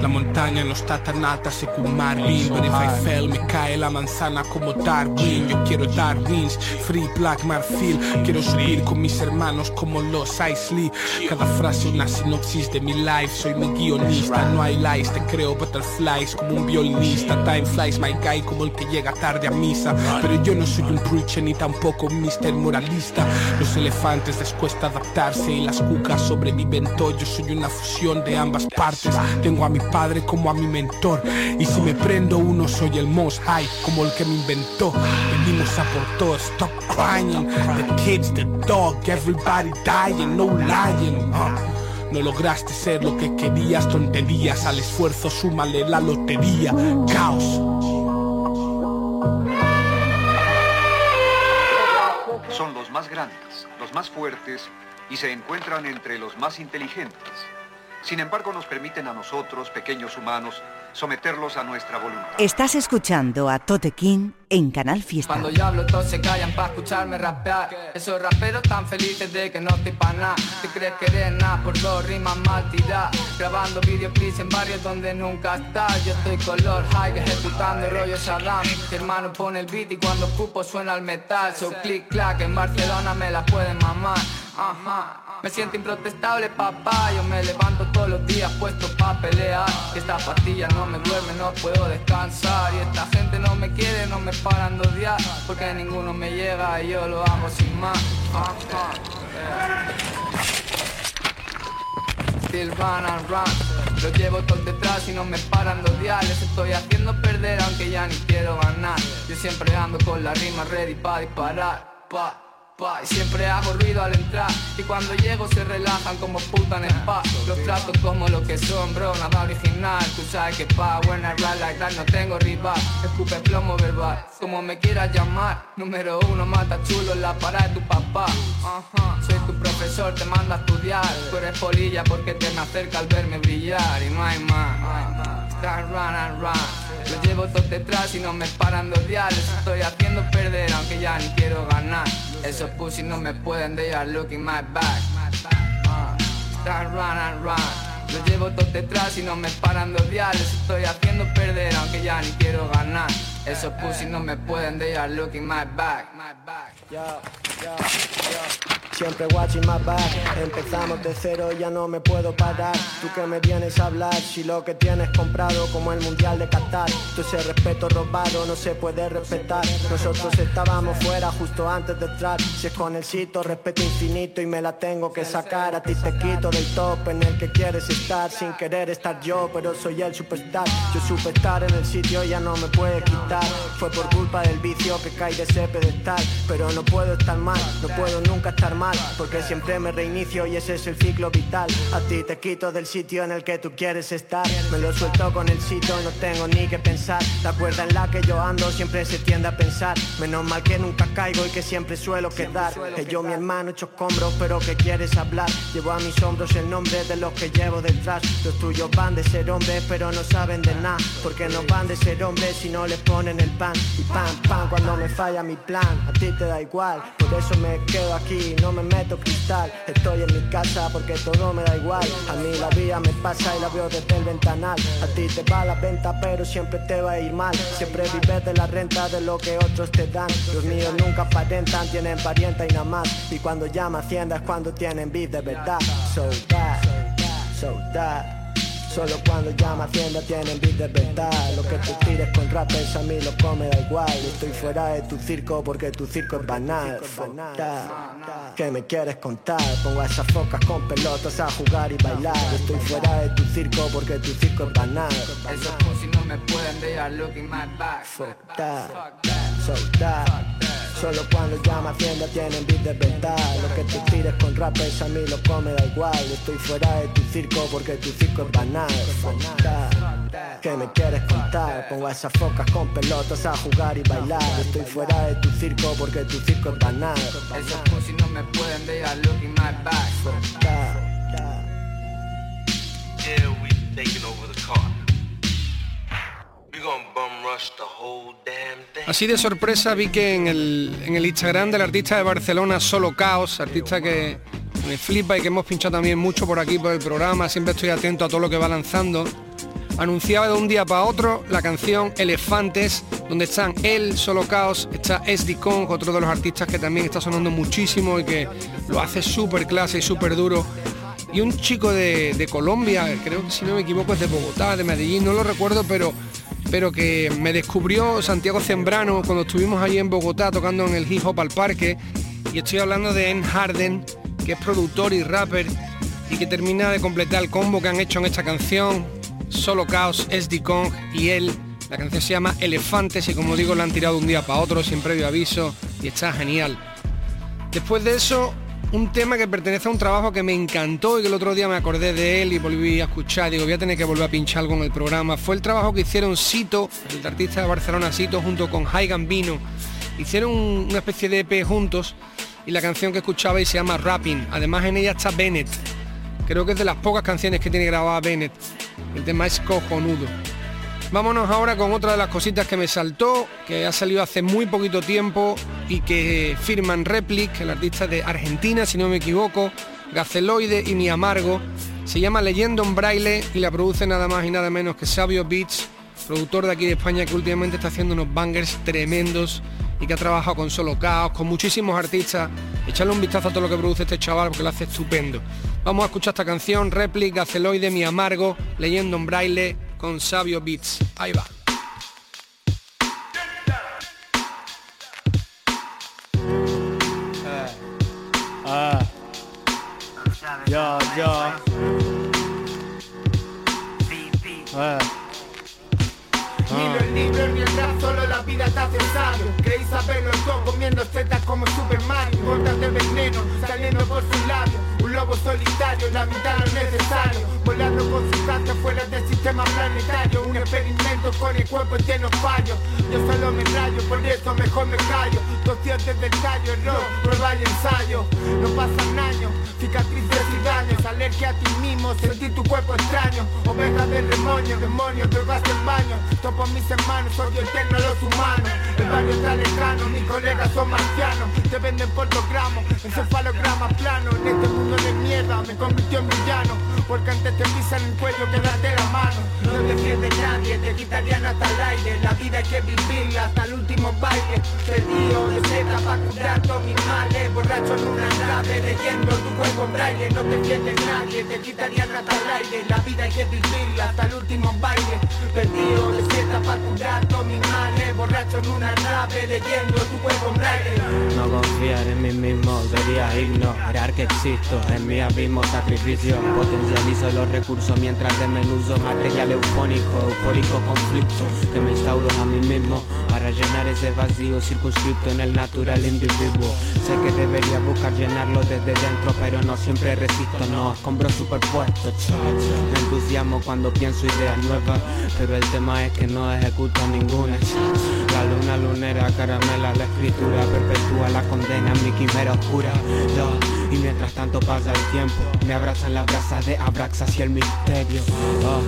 La montaña no está tan alta según Marlin But if I fail me cae la manzana como Darwin. Yo quiero Darwins, Free Black Marfil. Quiero subir con mis hermanos como los Ice Lee Cada frase una sinopsis de mi life Soy mi guionista, no hay lies Te creo butterflies como un violinista. Time flies my guy como el que llega tarde a misa. Pero yo no soy un preacher ni tampoco un mister moralista. Los elefantes les cuesta adaptarse y las cucas sobreviven todo. Yo soy una fusión de ambas partes. Tengo a mi padre como a mi mentor. Y si me prendo uno, soy el most high, como el que me inventó. Venimos a por todo, stop crying. The kids, the dog, everybody dying, no lying. No lograste ser lo que querías, tonterías. Al esfuerzo súmale la lotería. Caos. Son los más grandes, los más fuertes y se encuentran entre los más inteligentes. Sin embargo, nos permiten a nosotros, pequeños humanos, someterlos a nuestra voluntad. Estás escuchando a Tote King en Canal Fiesta. Cuando yo hablo todos se callan para escucharme rapear. Esos raperos tan felices de que no estoy pa' nada. Te crees que eres nada por dos rimas mal tiradas. Grabando videoclips en barrios donde nunca estás. Yo estoy color high ejecutando rollo Saddam. Mi hermano pone el beat y cuando cupo suena el metal. So click clack en Barcelona me la pueden mamar. Ajá. Me siento improtestable, papá. Yo me levanto todos los días puesto pa' pelear. Esta pastilla no me duerme, no puedo descansar. Y esta gente no me quiere, no me paran de odiar. Porque ninguno me llega y yo lo amo sin más. Still run and run. Lo llevo todo detrás y no me paran de odiar. Les estoy haciendo perder aunque ya ni quiero ganar. Yo siempre ando con la rima ready pa' disparar. Pa' y siempre hago ruido al entrar. Y cuando llego se relajan como puta en spa Los trato como lo que son, bro, nada original. Tú sabes que pa, when I ride like no tengo rival. Escupe plomo verbal, como me quieras llamar. Número uno, mata chulo en la parada de tu papá. Soy tu profesor, te manda a estudiar. Tú eres polilla porque te me acerca al verme brillar. Y no hay más, run and run todo detrás y no me paran de odiar Les estoy haciendo perder aunque ya ni quiero ganar. Esos pussy no me pueden, they are looking my back. Uh, run and run. Lo llevo todo detrás y no me paran de odiar Les estoy haciendo perder aunque ya ni quiero ganar Esos pussy no me pueden, they are looking my back siempre watching my back. Empezamos de cero, ya no me puedo parar. Tú que me vienes a hablar, si lo que tienes comprado como el mundial de Qatar. Tú ese respeto robado no se puede respetar. Nosotros estábamos fuera justo antes de entrar. Si es con el sitio, respeto infinito y me la tengo que sacar. A ti te quito del top en el que quieres estar sin querer estar yo, pero soy el superstar. Yo superstar en el sitio ya no me puede quitar. Fue por culpa del vicio que cae de ese pedestal. Pero no puedo estar mal, no puedo nunca estar mal, porque siempre me reinicio y ese es el ciclo vital. A ti te quito del sitio en el que tú quieres estar. Me lo suelto con el sitio, no tengo ni que pensar. La cuerda en la que yo ando siempre se tiende a pensar. Menos mal que nunca caigo y que siempre suelo quedar. Que yo, mi hermano, hecho escombros, pero que quieres hablar. Llevo a mis hombros el nombre de los que llevo detrás. Los tuyos van de ser hombres, pero no saben de nada. Porque no van de ser hombres si no les ponen el pan. Y pan, pan, cuando me falla mi plan. A ti te da igual, por eso me quedo aquí, no me meto cristal. Estoy en mi casa porque todo me da igual. A mí la vida me pasa y la veo desde el ventanal. A ti te va la venta, pero siempre te va a ir mal. Siempre vives de la renta de lo que otros te dan. Los míos nunca aparentan, tienen parienta y nada más. Y cuando llama Hacienda es cuando tienen beef de verdad. So that, so that. Solo cuando llama Hacienda tienen beat de verdad Lo que tú tires con rappers a mí lo come da igual. Estoy fuera de tu circo porque tu circo es banal. Fuck ¿Qué me quieres contar? Pongo a esas focas con pelotas a jugar y bailar. Estoy fuera de tu circo porque tu circo es banal. Esos pussy no me pueden dejar looking my back. Fuck that, so that Solo cuando llama Hacienda tienen beat de verdad Lo que tú tires con rappers a mí lo come da igual Estoy fuera de tu circo porque tu circo es banal. ¿Qué me quieres contar? Pongo a esas focas con pelotas a jugar y bailar Estoy fuera de tu circo porque tu circo es banal Esos pussy no me pueden dejar looking my back. Yeah, we taking over the car. Así de sorpresa vi que en el, en el Instagram del artista de Barcelona, Solo Caos, artista que me flipa y que hemos pinchado también mucho por aquí por el programa, siempre estoy atento a todo lo que va lanzando, anunciaba de un día para otro la canción Elefantes, donde están él, Solo Caos, está SD Kong, otro de los artistas que también está sonando muchísimo y que lo hace súper clase y súper duro. Y un chico de, de Colombia, creo que si no me equivoco es de Bogotá, de Medellín, no lo recuerdo, pero pero que me descubrió Santiago Zembrano cuando estuvimos allí en Bogotá tocando en el hip hop al parque. Y estoy hablando de En Harden que es productor y rapper y que termina de completar el combo que han hecho en esta canción Solo Caos, SD Kong y él. La canción se llama Elefantes y como digo la han tirado un día para otro sin previo aviso y está genial. Después de eso un tema que pertenece a un trabajo que me encantó y que el otro día me acordé de él y volví a escuchar. Digo, voy a tener que volver a pinchar algo en el programa. Fue el trabajo que hicieron Sito, el artista de Barcelona Sito, junto con High Gambino. Hicieron un- una especie de EP juntos y la canción que escuchabais se llama Rapping. Además en ella está Bennett. Creo que es de las pocas canciones que tiene grabada Bennett. El tema es cojonudo. Vámonos ahora con otra de las cositas que me saltó, que ha salido hace muy poquito tiempo y que firman Replic, el artista de Argentina, si no me equivoco, Gaceloide y Mi Amargo. Se llama Leyendo en Braille y la produce nada más y nada menos que Sabio Beats, productor de aquí de España que últimamente está haciendo unos bangers tremendos y que ha trabajado con Solo Caos, con muchísimos artistas. Echarle un vistazo a todo lo que produce este chaval porque lo hace estupendo. Vamos a escuchar esta canción, Replic, Gaceloide, Mi Amargo, Leyendo en Braille con Sabio Beats. Ahí va. Yo, yo. Ah. Ni los libros ni el rap, solo la vida te hace sabio Creí saberlo todo comiendo setas como Superman Gotas de veneno saliendo por sus labios lobo solitario, la mitad lo necesario. Volando con su casa fuera del sistema planetario. Un experimento con el cuerpo lleno fallos. Yo solo me rayo, por eso mejor me callo. Conscientes del callo, error, prueba y ensayo. No pasan años, cicatrices y daños. Alergia a ti mismo, sentir tu cuerpo extraño. Oveja del remoño, demonios, drogas en baño. Topo mis hermanos, odio eterno a los humanos. El barrio está lejano, mis colegas son marcianos. Te venden por dos gramos, encefalogramas planos En este mundo me convirtió en villano. Porque antes te pisan el cuello que darte la mano. No defiende nadie, te quitarían hasta el aire. La vida hay que vivirla hasta el último baile. Perdido de seta pa' curar todos mis males. Borracho en una nave leyendo tu cuerpo en braille. No te defiende nadie, te quitarían hasta el aire. La vida hay que vivirla hasta el último baile. Perdido de seta pa' curar todos mis males. Borracho en una nave leyendo tu cuerpo en braille. No confiar en mí mismo, debería ignorar que existo En mi abismo sacrificio Potencializo los recursos mientras desmenuzo Material eufónico, eufórico conflicto Que me instauro a mí mismo Para llenar ese vacío circunscripto en el natural individuo. Sé que debería buscar llenarlo desde dentro Pero no siempre resisto, no, escombros superpuestos Me entusiasmo cuando pienso ideas nuevas Pero el tema es que no ejecuto ninguna La luna lunera caramela la escritura Perpetúa la condena, mi quimera oscura y mientras tanto pasa el tiempo Me abrazan las brasas de Abraxas y el misterio. Oh,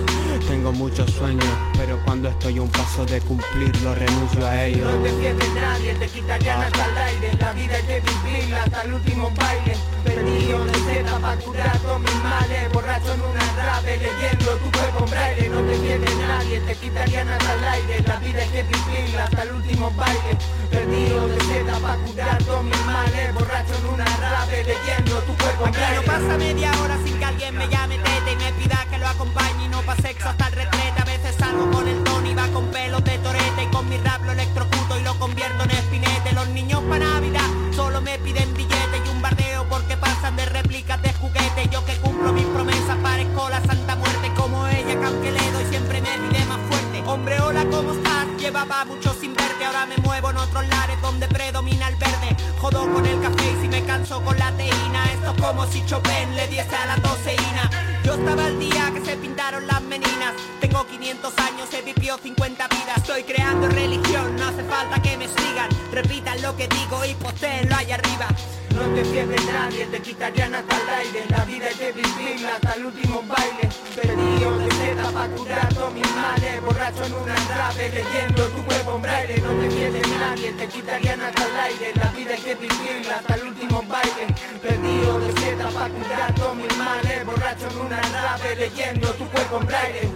Tengo muchos sueños Pero cuando estoy a un paso de cumplirlo renuncio a ello. No defiende nadie, te quitarían hasta el aire. La vida hay que vivirla hasta el último baile. Perdido de seda pa' curar todos mis males. Borracho en una rave leyendo tu cuerpo en braille. No defiende nadie, te quitarían hasta el aire. La vida hay que vivirla hasta el último baile. Perdido de seda pa' curar todos mis males. Borracho en una rave leyendo tu braille no pasa media hora sin que alguien me llame tete y me pida que lo acompañe y no pa' sexo hasta el retrete. A veces salgo con el Tony, va con pelos de torete y con mi rap lo electrocuto y lo convierto en espinete. Los niños pa' Navidad solo me piden billetes y un bardeo porque pasan de réplicas de juguete. Yo que cumplo mis promesas parezco la Santa Muerte como ella, que aunque le doy siempre me pide más fuerte. Hombre, hola, ¿cómo estás? Llevaba mucho sin verte, ahora me muevo en otros lares donde predomina el verde. Jodo con el café y si me canso con la teína, esto es como si Chopin le diese a la toseína. Yo estaba el día que se pintaron las meninas. Tengo 500 años, he vivido 50 vidas. Estoy creando religión, no hace falta que me sigan. Repitan lo que digo y postéenlo allá arriba. No te pierdes nadie, te quitarían hasta el aire. La vida hay que vivirla hasta el último baile. Perdido de seda pa' curar todos mis males Borracho en una rave leyendo tu cuerpo en braille. No te pierdes nadie, te quitarían hasta el aire. La vida hay que vivirla hasta el último baile. Perdido de seda pa' curar todos mis males Borracho en una rave leyendo tu cuerpo en braille.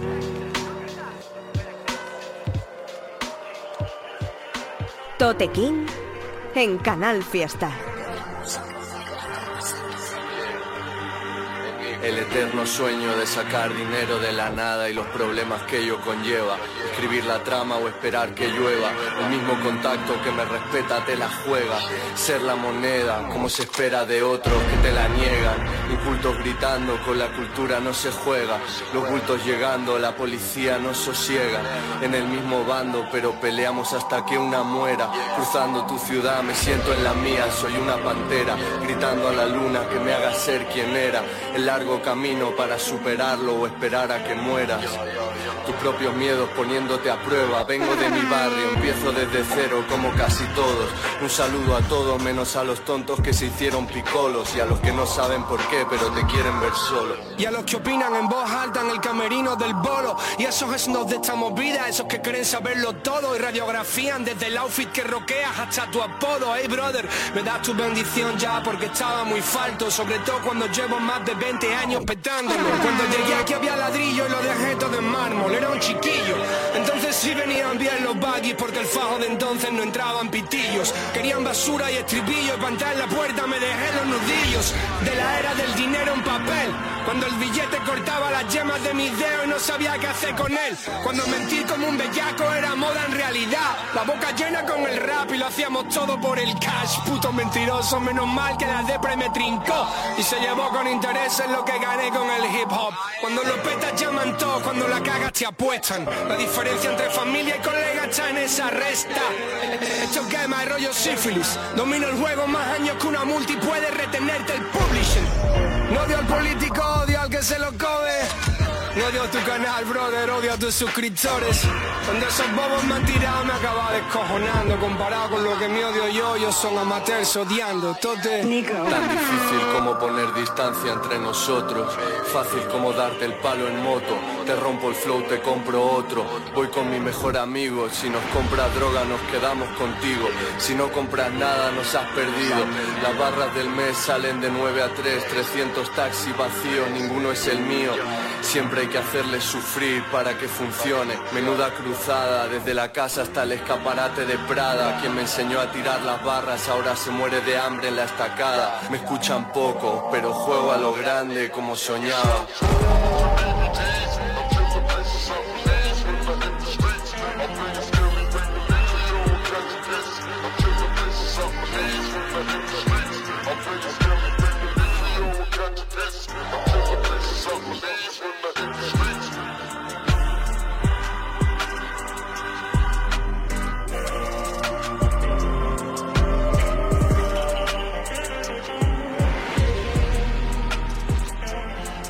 Tote King en Canal Fiesta. El eterno sueño de sacar dinero de la nada y los problemas que ello conlleva. Escribir la trama o esperar que llueva. El mismo contacto que me respeta te la juega. Ser la moneda como se espera de otros que te la niegan. Incultos gritando con la cultura no se juega. Los bultos llegando, la policía no sosiega. En el mismo bando pero peleamos hasta que una muera. Cruzando tu ciudad me siento en la mía. Soy una pantera gritando a la luna que me haga ser quien era. El largo camino para superarlo o esperar a que mueras. Tus propios miedos poniéndote a prueba. Vengo de mi barrio, empiezo desde cero como casi todos. Un saludo a todos menos a los tontos que se hicieron picolos y a los que no saben por qué pero te quieren ver solo. Y a los que opinan en voz alta en el camerino del bolo Y a esos esnos de esta movida, esos que quieren saberlo todo Y radiografían desde el outfit que roqueas hasta tu apodo Hey brother, me das tu bendición ya porque estaba muy falto Sobre todo cuando llevo más de 20 años petándolo Cuando llegué aquí había ladrillo y lo dejé todo en mármol. Era un chiquillo, entonces sí venían bien los baggies Porque el fajo de entonces no entraban pitillos. Querían basura y estribillo y para entrar en la puerta me dejé los nudillos. De la era del dinero en papel. Cuando el billete cortaba las yemas de mis dedos y no sabía qué hacer con él. Cuando mentir como un bellaco era moda en realidad. La boca llena con el rap y lo hacíamos todo por el cash. Puto mentiroso, menos mal que la depre me trincó Y se llevó con interés en lo que gané con el hip hop. Cuando los petas llaman todo, cuando la cagas te apuestan. La diferencia entre familia y colega está en esa resta. Esto quema el rollo sífilis. Domino el juego más años que una multi puede retenerte el publishing. No odio al político, odio al que se lo come. No odio tu canal, brother, odio a tus suscriptores. Cuando esos bobos me han tirado me acaba descojonando. Comparado con lo que me odio yo, yo son amateurs odiando. Tote. Tan difícil como poner distancia entre nosotros. Fácil como darte el palo en moto. Te rompo el flow, te compro otro. Voy con mi mejor amigo. Si nos compras droga, nos quedamos contigo. Si no compras nada, nos has perdido. Las barras del mes salen de 9 a 3. 300 taxis vacíos, ninguno es el mío. Siempre hay que hacerle sufrir para que funcione. Menuda cruzada, desde la casa hasta el escaparate de Prada. Quien me enseñó a tirar las barras ahora se muere de hambre en la estacada. Me escuchan poco, pero juego a lo grande como soñaba.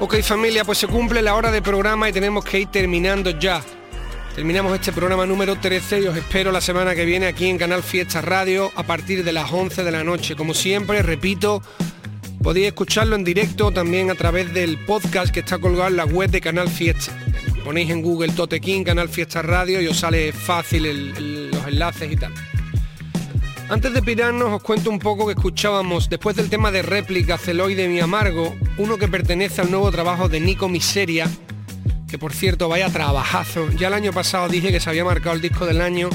Ok familia, pues se cumple la hora de programa y tenemos que ir terminando ya. Terminamos este programa número 13 y os espero la semana que viene aquí en Canal Fiesta Radio a partir de las 11 de la noche. Como siempre, repito, podéis escucharlo en directo también a través del podcast que está colgado en la web de Canal Fiesta. Ponéis en Google Totequín, Canal Fiesta Radio y os sale fácil los enlaces y tal. Antes de pirarnos os cuento un poco que escuchábamos después del tema de réplica Celoide Mi Amargo, uno que pertenece al nuevo trabajo de Nico Miseria, que por cierto vaya trabajazo. Ya el año pasado dije que se había marcado el disco del año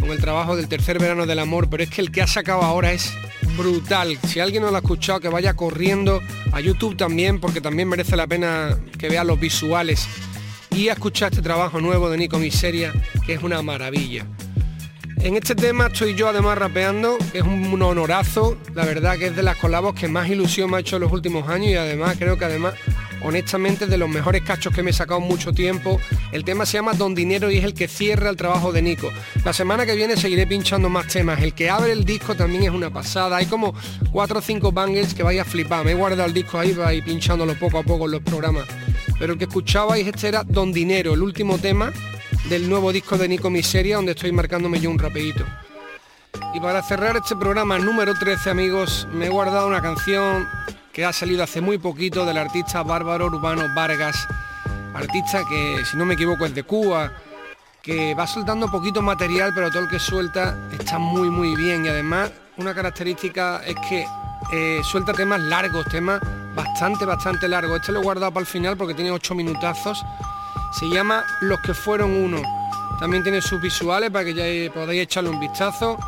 con el trabajo del tercer verano del amor, pero es que el que ha sacado ahora es brutal. Si alguien no lo ha escuchado, que vaya corriendo a YouTube también, porque también merece la pena que vea los visuales y a escuchar este trabajo nuevo de Nico Miseria, que es una maravilla. En este tema estoy yo además rapeando, es un, honorazo, la verdad que es de las colabos que más ilusión me ha hecho en los últimos años y además creo que además honestamente es de los mejores cachos que me he sacado mucho tiempo. El tema se llama Don Dinero y es el que cierra el trabajo de Nico. La semana que viene seguiré pinchando más temas. El que abre el disco también es una pasada. Hay como cuatro o cinco bangles que vaya a flipar. Me he guardado el disco ahí pinchándolo poco a poco en los programas. Pero el que escuchabais este era Don Dinero, el último tema del nuevo disco de Nico Miseria, donde estoy marcándome yo un rapeito. Y para cerrar este programa número 13, amigos, me he guardado una canción que ha salido hace muy poquito del artista Bárbaro Urbano Vargas, artista que, si no me equivoco, es de Cuba, que va soltando poquito material, pero todo el que suelta está muy, muy bien. Y además, una característica es que eh, suelta temas largos, temas bastante, bastante largos. Este lo he guardado para el final porque tiene ocho minutazos. Se llama Los que fueron uno. También tiene sus visuales para que ya podáis echarle un vistazo.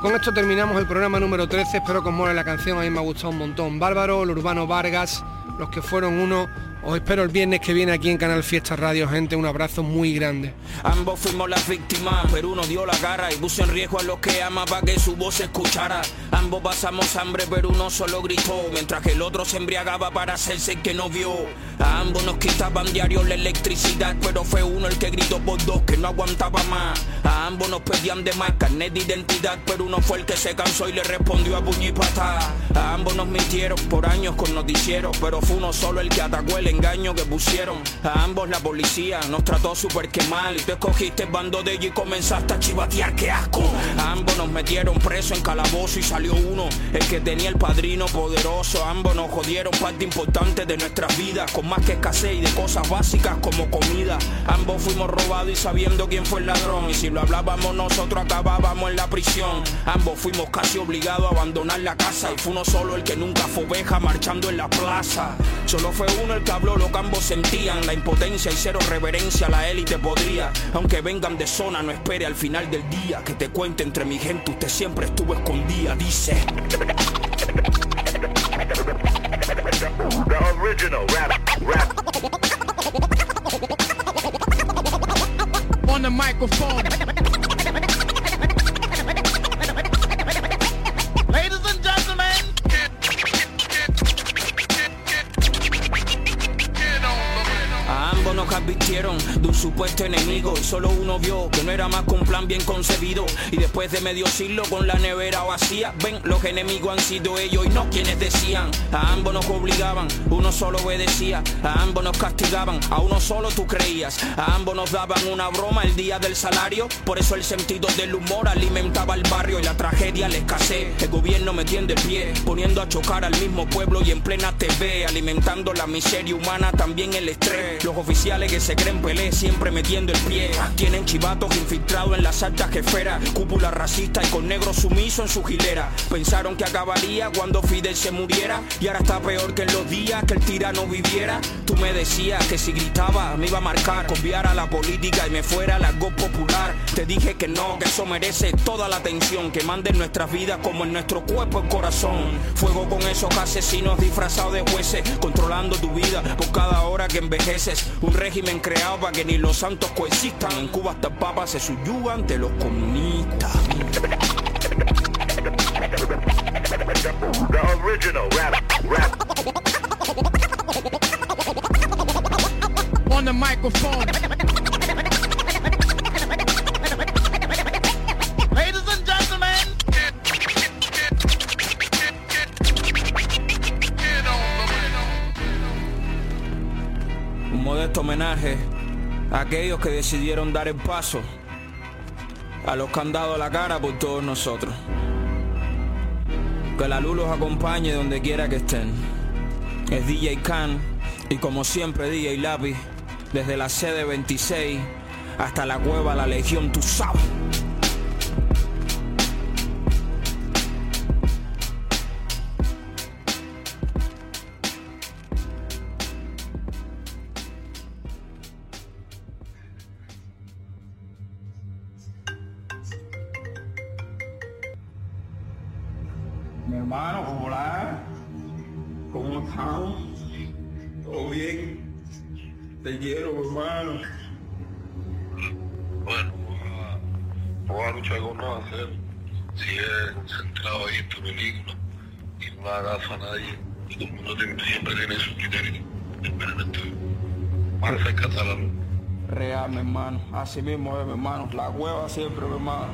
Con esto terminamos el programa número 13. Espero que os mole la canción. A mí me ha gustado un montón. Bárbaro, el Urbano Vargas, los que fueron uno. Os espero el viernes que viene aquí en Canal Fiesta Radio, gente. Un abrazo muy grande. Ambos fuimos las víctimas, pero uno dio la cara y puso en riesgo a los que ama para que su voz se escuchara. Ambos pasamos hambre, pero uno solo gritó, mientras que el otro se embriagaba para hacerse el que no vio. A ambos nos quitaban diario la electricidad, pero fue uno el que gritó por dos que no aguantaba más. A ambos nos pedían de más carnet de identidad, pero uno fue el que se cansó y le respondió a patada. A ambos nos mintieron por años con noticieros, pero fue uno solo el que atacó el engaño que pusieron. A ambos la policía nos trató súper que mal y tú escogiste el bando de ella y comenzaste a chivatear, qué asco. Ambos nos metieron preso en calabozo y salió uno, el que tenía el padrino poderoso. Ambos nos jodieron parte importante de nuestras vidas, con más que escasez y de cosas básicas como comida. Ambos fuimos robados y sabiendo quién fue el ladrón. Y si lo hablábamos nosotros acabábamos en la prisión. Ambos fuimos casi obligados a abandonar la casa y fue uno solo el que nunca fue oveja marchando en la plaza. Solo fue uno el que habló lo que ambos sentían, la impotencia y cero reverencia a la élite podría. Aunque vengan de zona, no espere al final del día que te cuente entre mi gente, usted siempre estuvo escondida, dice. The original rap, rap. On the microphone. Advirtieron de un supuesto enemigo. Y solo uno vio que no era más que un plan bien concebido. Y después de medio siglo con la nevera vacía, ven, los enemigos han sido ellos y no quienes decían, a ambos nos obligaban, uno solo obedecía, a ambos nos castigaban, a uno solo tú creías, a ambos nos daban una broma el día del salario, por eso el sentido del humor alimentaba el barrio y la tragedia la escasez, el gobierno metiendo el pie, poniendo a chocar al mismo pueblo y en plena TV, alimentando la miseria humana, también el estrés, los oficiales se creen pelé siempre metiendo el pie, tienen chivatos infiltrados en las altas esferas, cúpula racista y con negro sumiso en su gilera, pensaron que acabaría cuando Fidel se muriera y ahora está peor que en los días que el tirano viviera, tú me decías que si gritaba me iba a marcar, copiar a la política y me fuera la go popular, te dije que no, que eso merece toda la atención, que manden nuestras vidas como en nuestro cuerpo el corazón, fuego con esos asesinos disfrazados de jueces, controlando tu vida por cada hora que envejeces, un régimen creado para que ni los santos coexistan, en Cuba hasta papas se subyugan de los comunistas. The original rap, rap. On the microphone. Modesto homenaje a aquellos que decidieron dar el paso, a los que han dado la cara por todos nosotros. Que la luz los acompañe donde quiera que estén. Es DJ Khan y como siempre DJ Lápiz, desde la sede 26 hasta la cueva La Legión, tú sabes. Película y no hagas caso a nadie. Todo el mundo tiene- siempre tiene su criterio. Está la luz. Real, mi hermano. Así mismo es, mi hermano. La cueva siempre, mi hermano.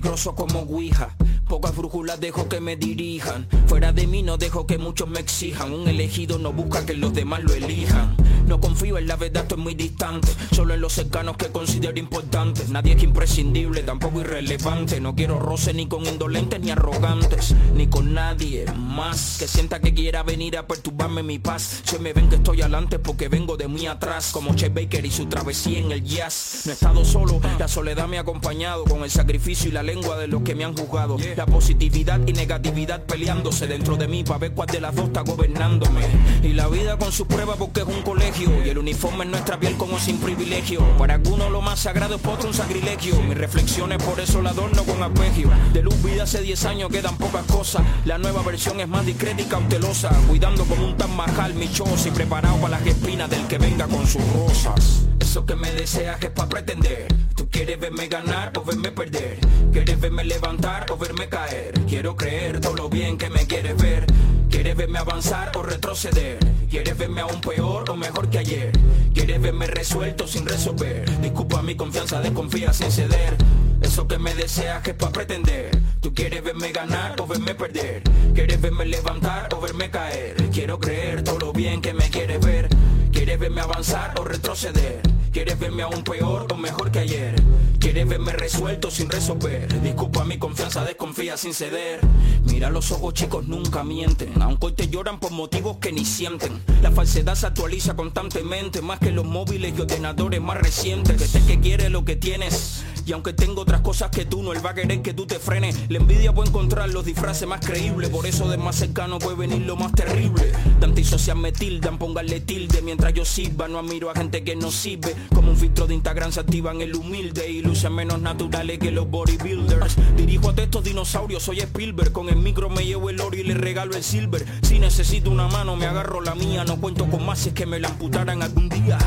Juegos peligrosos como Ouija. Pocas brújulas dejo que me dirijan. Fuera de mí no dejo que muchos me exijan. Un elegido no busca que los demás lo elijan. No confío en la verdad, estoy muy distante. Solo en los cercanos que considero importantes. Nadie es imprescindible, tampoco irrelevante. No quiero roce ni con indolentes ni arrogantes. Ni con nadie más que sienta que quiera venir a perturbarme mi paz. Se me ven que estoy adelante porque vengo de muy atrás. Como Chet Baker y su travesía en el jazz. No he estado solo, la soledad me ha acompañado con el sacrificio y la lengua de los que me han juzgado. La positividad y negatividad peleándose dentro de mí para ver cuál de las dos está gobernándome. Y la vida con sus pruebas porque es un colegio. Y el uniforme en nuestra piel como sin privilegio. Para algunos lo más sagrado es otro un sacrilegio. Mis reflexiones por eso la adorno con apegio. De luz vida hace 10 años quedan pocas cosas. La nueva versión es más discreta y cautelosa. Cuidando como un tan majal mi choza y preparado para las espinas del que venga con sus rosas. Eso que me deseas es para pretender. Tú quieres verme ganar o verme perder. Quieres verme levantar o verme caer. Quiero creer todo lo bien que me quieres ver. Quieres verme avanzar o retroceder. Quieres verme aún peor o mejor que ayer. Quieres verme resuelto sin resolver. Disculpa mi confianza, desconfía sin ceder. Eso que me deseas que es para pretender. Tú quieres verme ganar o verme perder. Quieres verme levantar o verme caer. Quiero creer todo lo bien que me quieres ver. Quieres verme avanzar o retroceder. Quieres verme aún peor o mejor que ayer. Quieres verme resuelto sin resolver. Disculpa mi confianza, desconfía sin ceder. Mira los ojos chicos nunca mienten. Aunque hoy te lloran por motivos que ni sienten. La falsedad se actualiza constantemente. Más que los móviles y ordenadores más recientes. Que sé que quiere lo que tienes. Y aunque tengo otras cosas que tú, no él va a querer que tú te frenes. La envidia puede encontrar los disfraces más creíbles, por eso de más cercano puede venir lo más terrible. De antisocial me tildan, póngale tilde mientras yo sirva. No admiro a gente que no sirve. Como un filtro de Instagram se activan el humilde y luces menos naturales que los bodybuilders. Dirijo a estos dinosaurios, soy Spielberg. Con el micro me llevo el oro y le regalo el silver. Si necesito una mano, me agarro la mía. No cuento con más si es que me la amputaran algún día.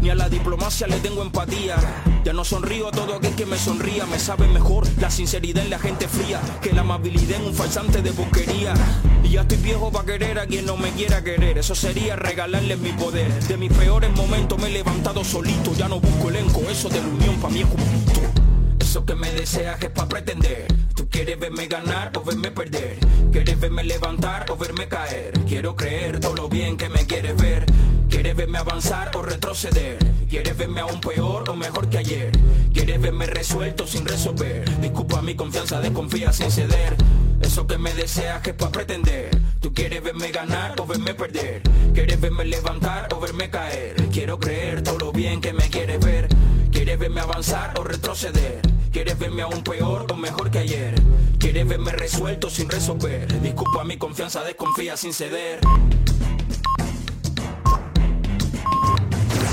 Ni a la diplomacia le tengo empatía. Ya no sonrío todo aquel que me sonría. Me sabe mejor la sinceridad en la gente fría que la amabilidad en un falsante de boquería. Y ya estoy viejo para querer a quien no me quiera querer. Eso sería regalarle mi poder. De mis peores momentos me he levantado solito. Ya no busco elenco, eso de la unión pa' mí es como Eso que me deseas es pa' pretender. Tú quieres verme ganar o verme perder. Quieres verme levantar o verme caer. Quiero creer todo lo bien que me quieres ver. Quieres verme avanzar o retroceder. Quieres verme aún peor o mejor que ayer. Quieres verme resuelto sin resolver. Disculpa mi confianza, desconfía sin ceder. Eso que me deseas que es pa' pretender. Tú quieres verme ganar o verme perder. Quieres verme levantar o verme caer. Quiero creer todo lo bien que me quieres ver. Quieres verme avanzar o retroceder. Quieres verme aún peor o mejor que ayer. Quieres verme resuelto sin resolver. Disculpa mi confianza, desconfía sin ceder.